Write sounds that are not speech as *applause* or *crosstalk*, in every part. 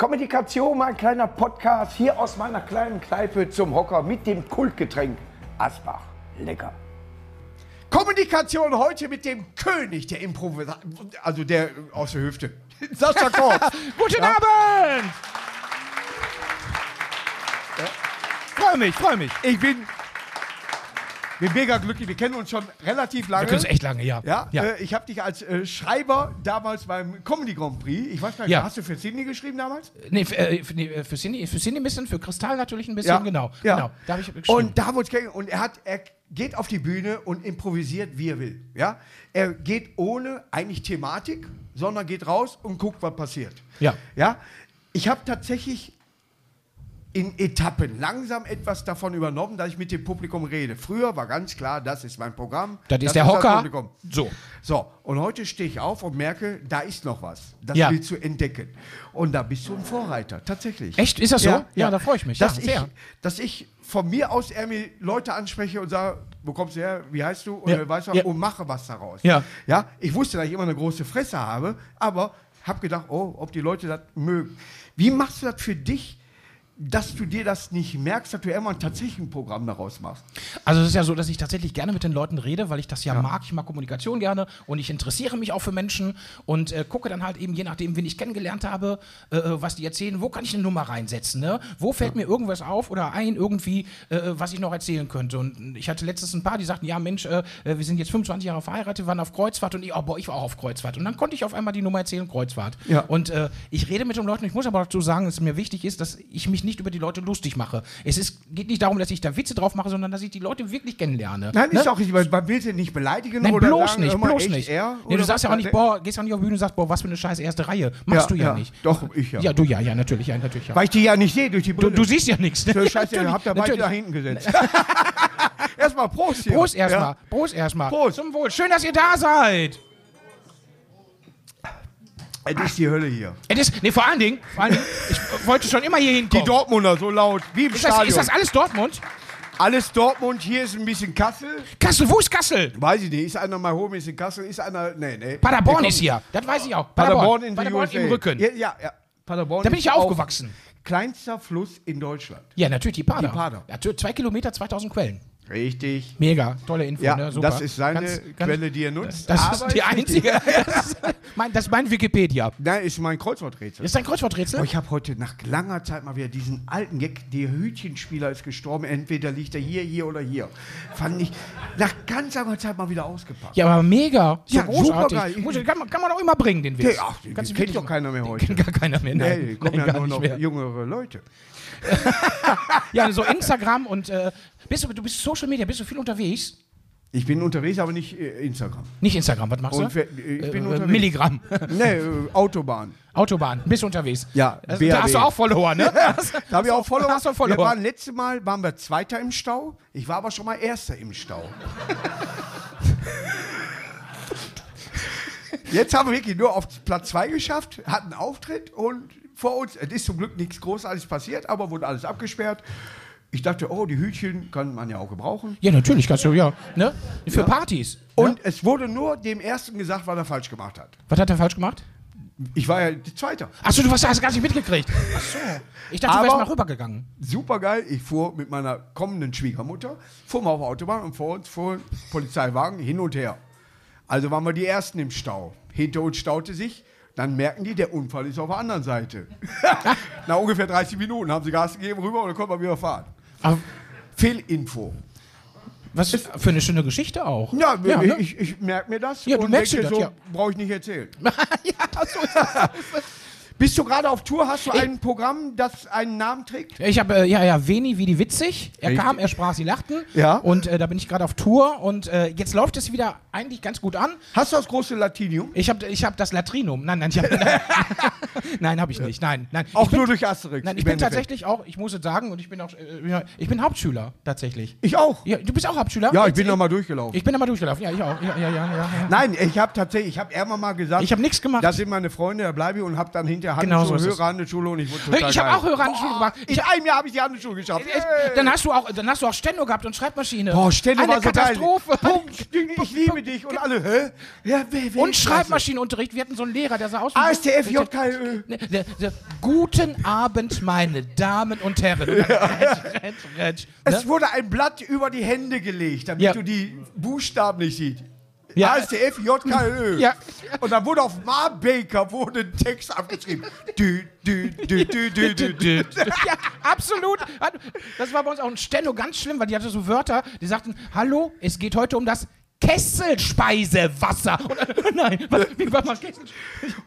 Kommunikation, mein kleiner Podcast hier aus meiner kleinen Kneipe zum Hocker mit dem Kultgetränk Asbach. Lecker. Kommunikation heute mit dem König der Improvisation, also der aus der Hüfte. *laughs* Sascha Korb. *laughs* Guten Abend! Freue mich, freue mich. Ich bin, bin mega glücklich. Wir kennen uns schon relativ lange. Wir kennen uns echt lange, ja. Ja, ja. Äh, ich habe dich als äh, Schreiber damals beim Comedy Grand Prix, ich weiß gar nicht, Ja. hast du für Sydney geschrieben damals? nee, für, äh, für, nee, für Cindy, für Cindy ein bisschen, für Kristall natürlich ein bisschen, genau. ja. genau. Da ich geschrieben. Und da wurde ich und er hat, er geht auf die Bühne und improvisiert, wie er will. Ja, er geht ohne eigentlich Thematik, sondern geht raus und guckt, was passiert. Ja. ja. Ich habe tatsächlich in Etappen langsam etwas davon übernommen, dass ich mit dem Publikum rede. Früher war ganz klar, das ist mein Programm. Das ist der Hocker. Publikum. So. So, und heute stehe ich auf und merke, da ist noch was. Das Ja. willst du entdecken. Und da bist du ein Vorreiter, tatsächlich. Echt? Ist das so? Ja, da freue ich mich. Dass, Ja, ich, dass ich von mir aus eher mir Leute anspreche und sage, wo kommst du her, wie heißt du? Und, Ja. äh, weißt du, Ja. und mache was daraus. Ja. ja. Ich wusste, dass ich immer eine große Fresse habe, aber habe gedacht, oh, ob die Leute das mögen. Wie machst du das für dich, dass du dir das nicht merkst, dass du immer tatsächlich ein Programm daraus machst? Also es ist ja so, dass ich tatsächlich gerne mit den Leuten rede, weil ich das ja, mag. Ich mag Kommunikation gerne und ich interessiere mich auch für Menschen und äh, gucke dann halt eben, je nachdem, wen ich kennengelernt habe, äh, äh, was die erzählen, wo kann ich eine Nummer reinsetzen, ne? Wo fällt mir irgendwas auf oder ein irgendwie, äh, was ich noch erzählen könnte. Und ich hatte letztens ein paar, die sagten, ja Mensch, äh, äh, wir sind jetzt 25 Jahre verheiratet, waren auf Kreuzfahrt und ich, oh, boah, ich war auch auf Kreuzfahrt. Und dann konnte ich auf einmal die Nummer erzählen, Kreuzfahrt. Ja. Und äh, ich rede mit den Leuten, ich muss aber dazu sagen, dass es mir wichtig ist, dass ich mich nicht über die Leute lustig mache. Es ist, geht nicht darum, dass ich da Witze drauf mache, sondern dass ich die Leute wirklich kennenlerne. Nein, Ne? ist auch nicht, weil man will sie nicht beleidigen Nein, oder bloß sagen, nicht, bloß nicht. Er, nee, du sagst ja auch nicht, boah, gehst auch nicht auf die Bühne und sagst, boah, was für eine scheiß erste Reihe. Machst Ja, du ja, ja. nicht. Doch, ich ja. Ja, du ja, ja, natürlich, ja, natürlich. Ja. Weil ich die ja nicht sehe durch die Du, Brille. du siehst ja nichts. Ne? So, Scheiße, ihr Natürlich, habt ja beide da hinten gesetzt. *laughs* erstmal Prost hier. Prost erstmal, Ja. Prost erstmal. Prost. Zum Wohl. Schön, dass ihr da seid. Es ist die Hölle hier. Es ist, nee, vor allen Dingen, vor allen Dingen, ich wollte schon immer hier Die hinkommen. Dortmunder so laut, wie im ist, das, Stadion. ist das alles Dortmund? Alles Dortmund, hier ist ein bisschen Kassel. Kassel, wo ist Kassel? Weiß ich nicht, ist einer mal hoch, ist in Kassel, ist einer, nee, nee. Paderborn Der ist hier. Das weiß ich auch. Paderborn in die Paderborn USA. im Rücken. Ja, ja, ja. Paderborn Da bin ich ja aufgewachsen. Kleinster Fluss in Deutschland. Ja, natürlich, die Pader. Die Pader. Tw- zwei Kilometer, 2000 Quellen. Richtig. Mega, tolle Info. Ja, ne? Super. das ist seine Ganz- ganz- Quelle, die er nutzt. Das ist die einzige. *laughs* Das ist mein, das ist mein Wikipedia. Nein, ist mein Kreuzworträtsel. Ist das ein Kreuzworträtsel? Oh, ich habe heute nach langer Zeit mal wieder diesen alten Gag, der Hütchenspieler ist gestorben, entweder liegt er hier, hier oder hier. Fand ich nach ganz langer Zeit mal wieder ausgepackt. Ja, aber mega. Ja, großartig. supergeil. Muss, kann, man, kann man auch immer bringen, den Witz. Ja, ach, den kennt doch keiner mehr den heute. Kennt gar keiner mehr. Nein, Nee, kommen nein, ja nur noch mehr. jüngere Leute. *laughs* Ja, so Instagram und äh, bist du, du bist Social Media, bist du viel unterwegs? Ich bin unterwegs, aber nicht äh, Instagram. Nicht Instagram, was machst Und du? ich bin äh, unterwegs. Milligramm. *laughs* Nee, äh, Autobahn. Autobahn, bist du unterwegs? Ja, Also, da hast du auch Follower, ne? *laughs* Da habe ich auch Follower. Hast du Follower? Wir waren letztes Mal waren wir Zweiter im Stau. Ich war aber schon mal Erster im Stau. Jetzt haben wir wirklich nur auf Platz 2 geschafft, hatten einen Auftritt und vor uns, es ist zum Glück nichts Großartiges passiert, aber wurde alles abgesperrt. Ich dachte, oh, die Hütchen kann man ja auch gebrauchen. Ja, natürlich kannst du, ja. Ne? Für Partys. Und ne? es wurde nur dem Ersten gesagt, was er falsch gemacht hat. Was hat er falsch gemacht? Ich war ja Zweiter. Achso, du hast das gar nicht mitgekriegt. Achso. Ich dachte, du wärst mal rübergegangen. Super geil. Ich fuhr mit meiner kommenden Schwiegermutter, fuhr mal auf der Autobahn und vor uns fuhr Polizeiwagen hin und her. Also waren wir die Ersten im Stau. Hinter uns staute sich. Dann merken die, der Unfall ist auf der anderen Seite. *laughs* Nach ungefähr 30 Minuten haben sie Gas gegeben rüber und dann konnten wir wieder fahren. Aber Fehlinfo. was für eine schöne Geschichte auch. Ja, ja, ich, ne? ich, merke mir das Ja, du und merkst denke dir das, so, ja. brauche ich nicht erzählen. *laughs* ja, so ist das. *laughs* Bist du gerade auf Tour? Hast du ein Programm, das einen Namen trägt? Ich habe, äh, ja, ja, Veni wie die witzig. Er Richtig. kam, er sprach, sie lachten. Ja. Und äh, da bin ich gerade auf Tour und äh, jetzt läuft es wieder eigentlich ganz gut an. Hast du das große Latinium? Ich habe ich hab das Latrinum. Nein, nein, ich hab, *laughs* *laughs* nein, habe ich nicht. Nein, nein. Auch ich bin, nur durch Asterix. Nein, ich bin Endeffekt. tatsächlich auch, ich muss es sagen, und ich bin auch, äh, ich bin Hauptschüler, tatsächlich. Ich auch. Ja, du bist auch Hauptschüler? Ja, ich Jetzt- bin noch mal durchgelaufen. Ich bin da mal durchgelaufen. Ja, ich auch. Ja, ja, ja, ja. ja. Nein, ich habe tatsächlich, ich habe irgendwann mal gesagt, Ich habe nichts gemacht. das sind meine Freunde, da bleibe ich und habe dann hinterher ja Genau so Handelsschule, ist es. höhere Handelsschule und ich wurde total Ich habe auch höhere Handelsschule gemacht. In Ich, einem Jahr habe ich die Handelsschule geschafft. äh, dann, hast du auch, dann hast du auch Steno gehabt und Schreibmaschine. Boah, Stände Eine war so Katastrophe. geil. Punkt. Ich liebe dich. Und alle, hä? Ja, wer, wer Und Schreibmaschinenunterricht. Wir hatten so einen Lehrer, der sah aus wie... ASTF, JKÖ. Ne, der, der, guten Abend, meine Damen und Herren. *laughs* Und dann Retsch, retsch, retsch, ne? Es wurde ein Blatt über die Hände gelegt, damit Ja. du die Buchstaben nicht siehst. Ja. ASTF, JKÖ. Ja. Und dann wurde auf Marbaker wurde ein Text abgeschrieben. Dü, dü, dü, dü, dü, dü, dü. ja, absolut. Das war bei uns auch ein Steno ganz schlimm, weil die hatte so Wörter, die sagten, hallo, es geht heute um das Kesselspeiseewasser. Und, *laughs* nein, was, wie war mal Kessel?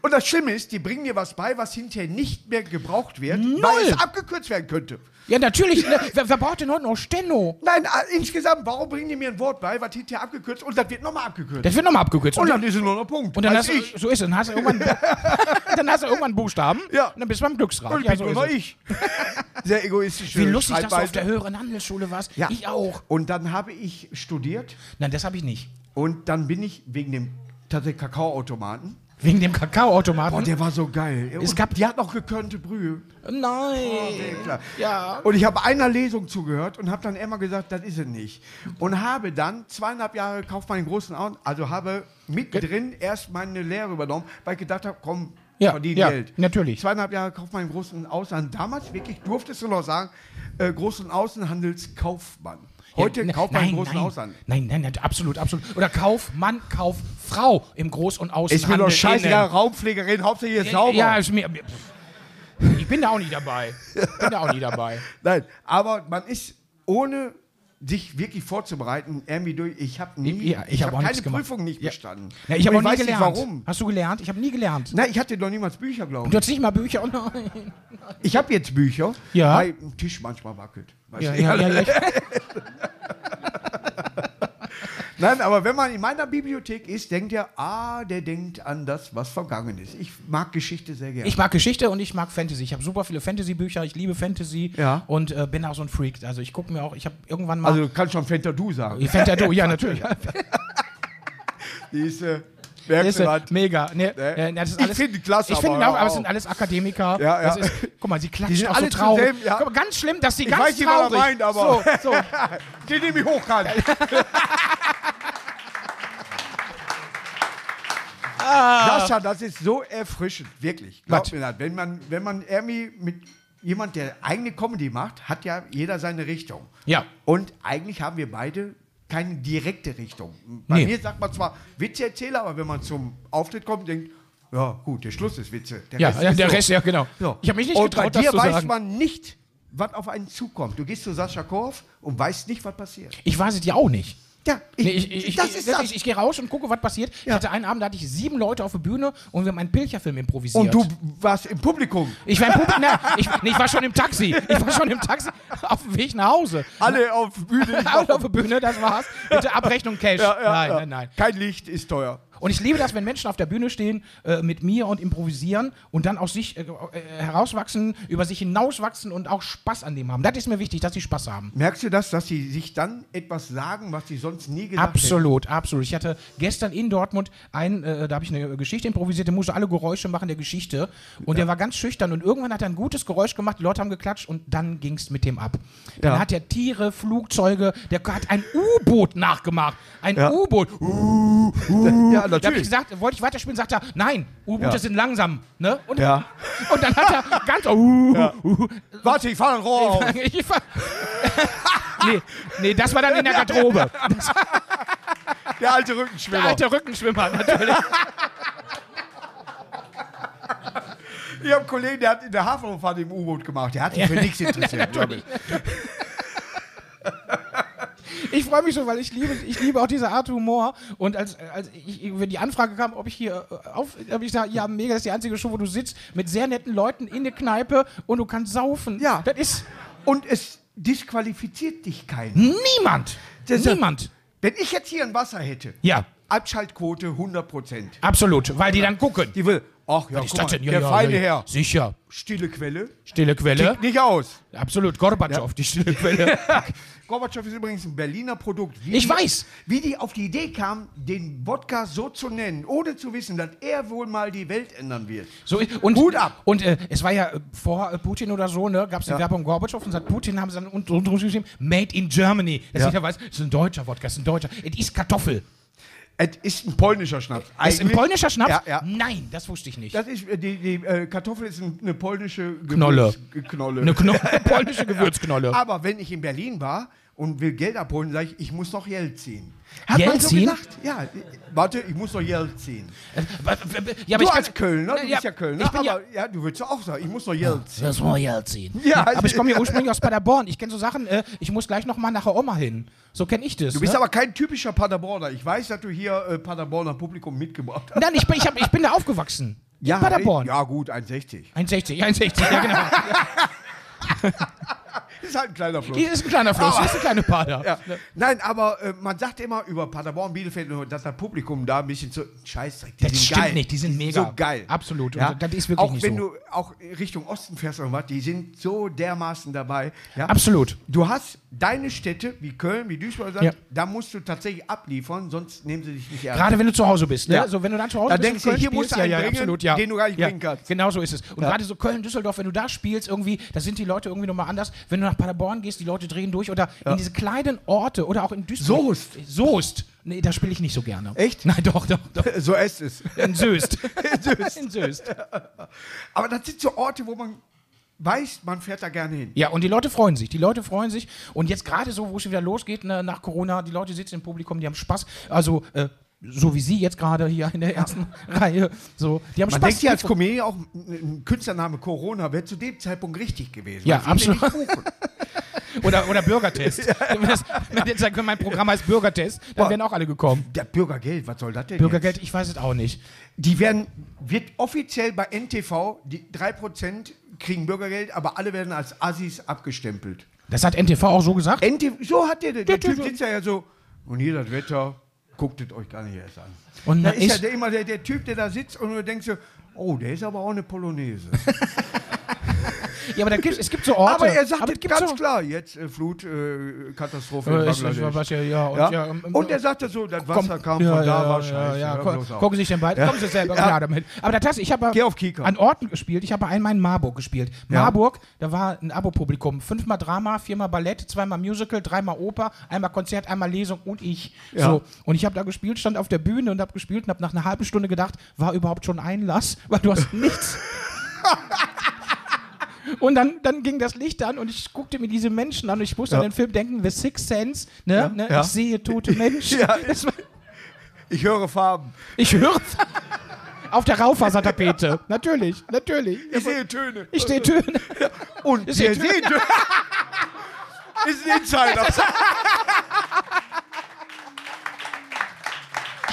Und das Schlimme ist, die bringen dir was bei, was hinterher nicht mehr gebraucht wird, weil es abgekürzt werden könnte. Ja, natürlich. Ne, wer, wer braucht denn heute noch Steno? Nein, äh, insgesamt, warum bringen die mir ein Wort bei, was hinterher abgekürzt und das wird nochmal abgekürzt? Das wird nochmal abgekürzt. Und dann ist es nur noch Punkt. und dann hast du, ich. so ist es, dann hast du irgendwann, *laughs* dann hast du irgendwann Buchstaben Ja. und dann bist du beim Glücksrad. Und ich ja, bin so noch es. ich. *laughs* Sehr egoistisch. Wie lustig, dass du auf der höheren Handelsschule warst. ja. Ich auch. Und dann habe ich studiert Nein, das habe ich nicht. und dann bin ich wegen dem tatsächlich Kakaoautomaten. Wegen dem Kakaoautomaten. Boah, der war so geil. Es Und gab- die hat noch gekörnte Brühe. Nein. Klar. Ja. Und ich habe einer Lesung zugehört und habe dann immer gesagt, das ist es nicht. Und habe dann zweieinhalb Jahre Kaufmann in großen Augen, also habe mittendrin erst meine Lehre übernommen, weil ich gedacht habe, komm, Ja, verdien ja, Geld. natürlich. Zweieinhalb Jahre Kaufmann im großen Ausland. Damals wirklich durftest du noch sagen, äh, Groß- und Außenhandelskaufmann. Heute Ja, ne- Kaufmann nein, im großen nein, Ausland. Nein, nein, nein, absolut, absolut. Oder Kaufmann, Kauffrau im Groß- und Außenhandel. Ist mir doch scheißegal, innen. Raumpflegerin, Hauptsache hier ist Ja, sauber. Ja, ist mir, ich bin da auch nicht dabei. bin da auch nicht dabei. *laughs* Nein, aber man ist ohne sich wirklich vorzubereiten, irgendwie durch. Ich habe nie, Ja, ich ich hab habe auch keine. Prüfung nicht bestanden. Ja, ich habe auch nie weiß gelernt. Nicht warum. Hast du gelernt? Ich habe nie gelernt. Nein, ich hatte noch niemals Bücher, glaube Du ich. hast nicht mal Bücher. Oh nein. Ich habe jetzt Bücher, Ja. weil ein Tisch manchmal wackelt. Weißt Ja, du? ja, ja, ja. *laughs* *laughs* Nein, aber wenn man in meiner Bibliothek ist, denkt er, ah, der denkt an das, was vergangen ist. Ich mag Geschichte sehr gerne. Ich mag Geschichte und ich mag Fantasy. Ich habe super viele Fantasy-Bücher. Ich liebe Fantasy. Ja. Und äh, bin auch so ein Freak. Also ich gucke mir auch, ich habe irgendwann mal. also du kannst schon Fenta Du sagen. Fantasy, ja, natürlich. *laughs* Die ist, äh, merkst äh, mega. Ne, Ne? äh, das ist Ich alles, finde die klasse, Ich finde aber auch, aber es sind alles Akademiker. Ja, ja. Ist, guck mal, sie klatschen sind auch so alle traurig. zusammen, ja. Mal, ganz schlimm, dass sie Ich ganz weiß nicht, was er traurig. meint, aber- So, so. *laughs* Die nehme ich hochkant. *laughs* Sascha, das ist so erfrischend, wirklich. Glaub mir das. Wenn man, wenn man irgendwie mit jemand, der eigene Comedy macht, hat ja jeder seine Richtung. Ja. Und eigentlich haben wir beide keine direkte Richtung. Bei Nee. mir sagt man zwar Witzeerzähler, aber wenn man zum Auftritt kommt, denkt, ja gut, der Schluss ist Witze. Der Ja, Rest ja, der so. Rest, ja, genau. So. Ich habe mich nicht und getraut, bei dir das zu weiß sagen. man nicht, was auf einen zukommt. Du gehst zu Sascha Korf und weißt nicht, was passiert. Ich weiß es ja auch nicht. Ja, Nee, ich, ich, ich, das ich, ist das. ich, ich gehe raus und gucke, was passiert. Ich Ja. hatte einen Abend, da hatte ich sieben Leute auf der Bühne und wir haben einen Pilcherfilm improvisiert. und du warst im Publikum. Ich war, im Publikum, na, ich, nee, ich war schon im Taxi. Ich war schon im Taxi *laughs* auf dem Weg nach Hause. Alle auf Bühne. *laughs* Alle auf der Bühne, das war's. Bitte Abrechnung Cash. Ja, ja, nein, ja. nein, nein. Kein Licht ist teuer. Und ich liebe das, wenn Menschen auf der Bühne stehen äh, mit mir und improvisieren und dann aus sich äh, äh, herauswachsen, über sich hinauswachsen und auch Spaß an dem haben. Das ist mir wichtig, dass sie Spaß haben. Merkst du das, dass sie sich dann etwas sagen, was sie sonst nie gesagt Absolut, absolut. Ich hatte gestern in Dortmund einen, äh, da habe ich eine Geschichte improvisiert, der musste alle Geräusche machen der Geschichte. Und der war ganz schüchtern und irgendwann hat er ein gutes Geräusch gemacht, die Leute haben geklatscht und dann ging es mit dem ab. Dann Ja. hat er Tiere, Flugzeuge, der hat ein U-Boot nachgemacht. Ein Ja. U-Boot. hätten? Ja, Da habe ich gesagt, wollte ich weiterspielen, sagt er, nein, U-Boote Ja. sind langsam. Ne? Und, Ja. und dann hat er ganz. Uh, uh, Warte, ich fahre ein Rohr auf. ich war, *laughs* nee, nee, das war dann in der Garderobe. *laughs* Der alte Der Rückenschwimmer. alte Rückenschwimmer, natürlich. *laughs* Ich habe einen Kollegen, der hat in der Hafenrundfahrt im U-Boot gemacht. Der hat sich für nichts interessiert. Ich. Freue mich so, weil ich liebe, ich liebe auch diese Art Humor. Und als, als ich, wenn die Anfrage kam, ob ich hier äh, auf, habe ich gesagt, ja, mega, das ist die einzige Show, wo du sitzt mit sehr netten Leuten in der Kneipe und du kannst saufen. Ja. Das ist Und es disqualifiziert dich keiner. niemand. Das niemand. Wenn ich jetzt hier ein Wasser hätte, Ja, Abschaltquote 100 Prozent. absolut, weil die dann gucken. Die will, Ach ja, guck das mal? Ja, der ja, feine ja, Herr. Sicher. Stille Quelle. Stille Quelle. Kickt nicht aus. Absolut. Gorbatschow, die stille Quelle. *laughs* Gorbatschow ist übrigens ein Berliner Produkt. Wie Ich die, weiß. Wie die auf die Idee kam, den Wodka so zu nennen, ohne zu wissen, dass er wohl mal die Welt ändern wird. So, und, Hut ab. Und äh, es war ja äh, vor äh, Putin oder so, ne, gab es die Werbung Gorbatschow und seit Putin haben sie dann unten drunter geschrieben, Made in Germany. Dass Ja. jeder weiß, es ist ein deutscher Wodka, es ist ein deutscher. Es ist Kartoffel. Es ist ein polnischer Schnaps. Ist ein polnischer Schnaps? Ja, ja. Nein, das wusste ich nicht. Das ist, äh, die, die äh, Kartoffel ist ein, eine polnische Knolle. Gewürz- Knolle. Eine Kno *laughs* polnische Gewürzknolle. Aber wenn ich in Berlin war und will Geld abholen, sage ich, ich muss noch Geld ziehen. Hat man Geld so ziehen? gesagt? Ja, äh, warte, ich muss noch Geld ziehen. ja, du ich als Kölner, du Ja, bist ja Kölner, ich bin ja- aber ja, du würdest auch sagen, ich muss noch Geld ziehen. Das muss Geld ziehen. *laughs* Ja, aber ich komme ja ursprünglich aus Paderborn. Ich kenne so Sachen, äh, ich muss gleich noch mal nach der Oma hin. So kenne ich das. Du bist ne? aber kein typischer Paderborner. Ich weiß, dass du hier äh, Paderborner Publikum mitgebracht hast. Nein, ich bin, ich, hab, ich bin da aufgewachsen. *laughs* in Paderborn. Ja, gut, 1,60. 1,60, 1,60, ja genau. *laughs* *laughs* Ist halt ein kleiner Fluss. Hier ist ein kleiner Fluss, hier ist eine kleine Pader. *laughs* Ja. Nein, aber äh, man sagt immer über Paderborn, Bielefeld, dass das Publikum da ein bisschen so Scheißdreck. Die Das sind stimmt geil. nicht, die sind mega. So geil. Absolut. Und Ja? das ist wirklich auch wenn so. du auch Richtung Osten fährst oder was, die sind so dermaßen dabei. Ja? Absolut. Du hast deine Städte wie Köln, wie Duisburg, Ja. da musst du tatsächlich abliefern, sonst nehmen sie dich nicht ernst. Gerade wenn du zu Hause bist, ne? Ja. So, wenn du dann zu Hause Da bist denkst und du, hier musst spielst, du einen ja, bringen, absolut, den du gar nicht bringen kannst. Genau so ist es. Und gerade so Köln, Düsseldorf, wenn du da spielst, irgendwie, da sind die Leute irgendwie nochmal anders. Wenn du nach Paderborn gehst, die Leute drehen durch oder in diese kleinen Orte oder auch in Duisburg. Soest. Soest. Nee, da spiele ich nicht so gerne. Echt? Nein, doch, doch, doch. *laughs* so ist es. In Söst. *laughs* in Söst. *laughs* Aber das sind so Orte, wo man weiß, man fährt da gerne hin. Ja, und die Leute freuen sich. Die Leute freuen sich. Und jetzt gerade so, wo es wieder losgeht, ne, nach Corona, die Leute sitzen im Publikum, die haben Spaß. Also, äh, so wie Sie jetzt gerade hier in der ersten *laughs* Reihe. So, die haben Man Spaß. denkt ja als Comedian auch, ein Künstlername Corona wäre zu dem Zeitpunkt richtig gewesen. Ja, absolut. *laughs* Oder, oder Bürgertest. *laughs* Wenn, das, wenn jetzt mein Programm heißt Bürgertest, dann Boah. wären auch alle gekommen. Der Bürgergeld, was soll das denn Bürgergeld, ich weiß es auch nicht. Jetzt? Die werden, wird offiziell bei NTV, die 3% kriegen Bürgergeld, aber alle werden als Assis abgestempelt. Das hat NTV auch so gesagt. NTV, so hat der, der, Der Typ sitzt ja, ja so, und hier das Wetter, guckt es euch gar nicht erst an. Und Da ist ja der, immer der, der Typ, der da sitzt und du denkst so, oh, der ist aber auch eine Polonaise. *laughs* ja, aber da gibt, es gibt so Orte. aber er sagt aber ganz so, klar, jetzt äh, Flut, äh, in Bangladesch. ja, ja, und Ja? ja, und er sagte so, das Komm, Wasser kam ja, von da, ja, war ja, scheiße. Ja, auf. gucken Sie sich den beiden, kommen Sie selber *laughs* Ja. klar damit. Aber der Tasse, ich habe an Orten gespielt. Ich habe einmal in Marburg gespielt. Ja. Marburg, da war ein Abo-Publikum. Fünfmal Drama, viermal Ballett, zweimal Musical, dreimal Oper, einmal Konzert, einmal Lesung und ich. Ja. So. Und ich habe da gespielt, stand auf der Bühne und habe gespielt und habe nach einer halben Stunde gedacht, war überhaupt schon Einlass? Weil du hast nichts. *laughs* Und dann, dann ging das Licht an und ich guckte mir diese Menschen an und ich musste Ja. an den Film denken, The Sixth Sense, ne? Ja, ne? ja. Ich sehe tote *laughs* Menschen. War, Ich höre Farben. ich höre auf der Raufasertapete. *laughs* natürlich, natürlich. Ich sehe Töne. Ich sehe Töne. Und Ich sehe Töne. *laughs* ist ein Insider.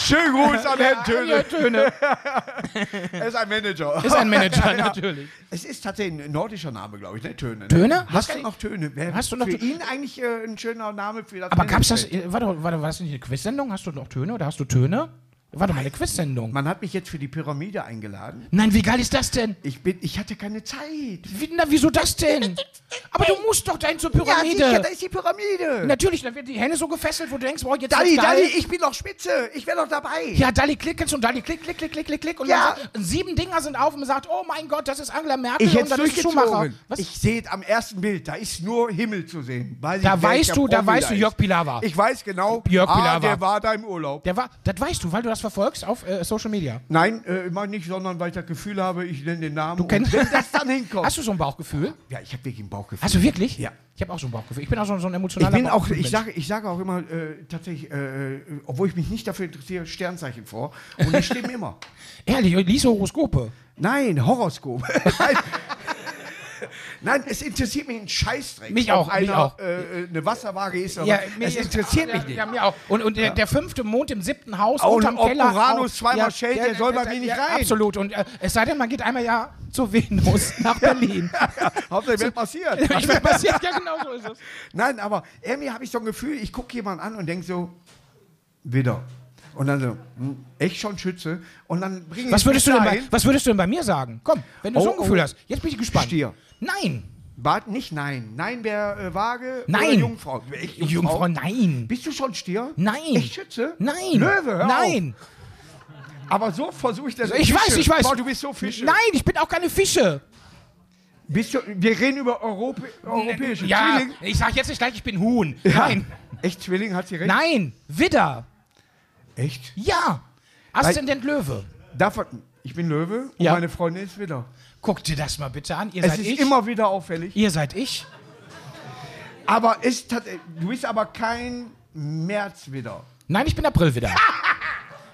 Schönen Gruß an Herrn Töne. Töne. *laughs* Er ist ein Manager. Ist ein Manager, *laughs* *laughs* natürlich. Es ist tatsächlich ein nordischer Name, glaube ich, ne? Töne. Ne? Töne? Hast Hast du noch Töne? Wer, Hast du noch für ihn eigentlich äh, ein schöner Name für das Aber gab's das, Management? äh, warte, warte, war das nicht eine Quizsendung? Hast du noch Töne oder hast du Töne? Warte mal, eine Quizsendung. Man hat mich jetzt für die Pyramide eingeladen. Nein, wie geil ist das denn? Ich, bin, ich hatte keine Zeit. Wie, na, wieso das denn? Aber du musst doch dahin zur Ja, Pyramide. sicher, da ist die Pyramide. Natürlich, dann werden die Hände so gefesselt, wo du denkst, boah, jetzt Dalli, geil. Dalli, ich bin doch Spitze. Ich wäre doch dabei. Ja, Dalli klick und Dalli klick, klick, klick, klick, klick, klick. Und Ja. dann sieben Dinger sind auf und man sagt, oh mein Gott, das ist Angela Merkel Ich und dann ist Schumacher. Was? Ich sehe es am ersten Bild. Da ist nur Himmel zu sehen. Weiß Da weißt du, da Promi weißt du, ist. Jörg Pilawa. Ich weiß genau. Jörg ah, Pilawa. der war da im Urlaub. Der war, das weißt du, weil du das verfolgst auf äh, Social Media. Nein, äh, immer nicht, sondern weil ich das Gefühl habe, ich nenne den Namen. Du kennst- wenn das *laughs* dann hinkommt. Hast du so ein Bauchgefühl? ja, ich habe wirklich ein Bauchgefühl. Hast du wirklich? Ja. Ich habe auch so ein Bauchgefühl. Ich bin auch so, so ein Ich emotionaler bin auch, ich sage, ich sage auch immer äh, tatsächlich, äh, obwohl ich mich nicht dafür interessiere, Sternzeichen vor. Und die stimmen immer. *laughs* Ehrlich, lies Horoskope. Nein, Horoskop. *laughs* *laughs* Nein. Es interessiert mich ein Scheißdreck. Mich auch, mich einer, auch. Äh, eine Wasserwaage ist. Aber Ja, es mir- interessiert ja, mich nicht. Ja, mir auch. Und, und der, der fünfte Mond im siebten Haus Auch unterm ob Keller. Uranus auch- zweimal schält, der soll bei mir nicht rein. Absolut. Und äh, es sei denn, man geht einmal ja zur Venus *laughs* nach Berlin. Hauptsache, wird passiert. *laughs* ich weiß, passiert, ja, genau so ist es. Nein, aber irgendwie habe ich so ein Gefühl, ich gucke jemanden an und denke so, wieder. Und dann so, hm, echt schon Schütze? Und dann bringe Was ich würdest, du denn bei, was würdest du denn bei mir sagen? Komm, wenn du so Oh, ein Gefühl oh. hast. Jetzt bin ich gespannt. Stier. Nein. Bart, nicht nein. Nein wäre äh, vage Nein. oder Jungfrau. Echt Jungfrau, nein. Bist du schon Stier? Nein. Echt Schütze? Nein. Löwe, hör Nein. Auf. Aber so versuche ich das. Ich weiß, ich weiß. Boah, du bist so Fische. Nein, ich bin auch keine Fische. Bist du, wir reden über Europä europäische Ja, Zwilling. ich sag jetzt nicht gleich, ich bin Huhn. Ja. Nein. Echt Zwilling, hat sie recht? Nein. Widder. Echt? Ja. Aszendent Löwe. Davon, ich bin Löwe und Ja. meine Freundin ist wieder. Guck dir das mal bitte an. Ihr Es seid ist ich. immer wieder auffällig. Ihr seid ich. Aber tat, du bist aber kein März wieder. Nein, ich bin April wieder. *laughs*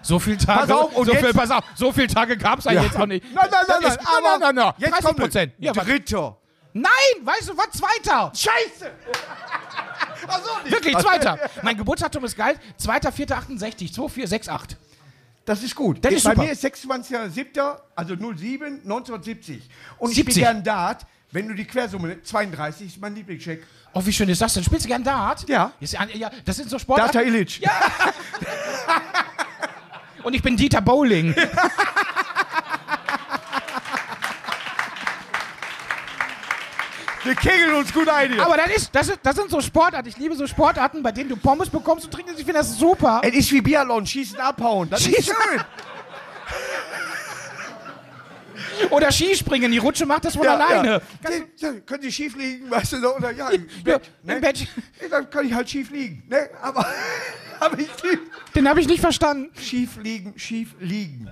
So viele Tage. Pass auf, und so, viel, pass auf, so viele Tage gab es ja. jetzt auch nicht. Nein, nein, nein, Das nein. ist- nein, nein, nein, nein. Jetzt 30 kommt Prozent. Ja, was- Dritter. Nein, weißt du was? Zweiter. Scheiße! Nicht. Wirklich, zweiter. *laughs* mein Geburtsdatum ist geil. 2.4.68, 2468. Das ist gut. Das ist Bei super. mir ist 26.07., also 07, 1970. Und ich 70. spiele gern Dart. Wenn du die Quersumme, 32 ist mein Lieblingscheck. Oh, wie schön ist das denn? Spielst du gern Dart? Ja. Ist, ja das sind so Sportarten. Data Illich. Ja. *laughs* Und ich bin Dieter Bowling. *laughs* Wir kegeln uns gut ein hier. Aber das, ist, das, ist, das sind so Sportarten. Ich liebe so Sportarten, bei denen du Pommes bekommst und trinkst. Ich finde das super. es ist wie Biathlon, schießen, abhauen. Das ist Schießen. schön. *laughs* Oder Skispringen. Die Rutsche macht das von alleine. Ja. Ja, können Sie schief liegen, weißt du, so, oder ja, im Ja, Bett. im ne? Bett. Dann kann ich halt schief liegen. Ne? Aber, *laughs* aber ich liebe Den habe ich nicht verstanden. schief liegen, schief liegen.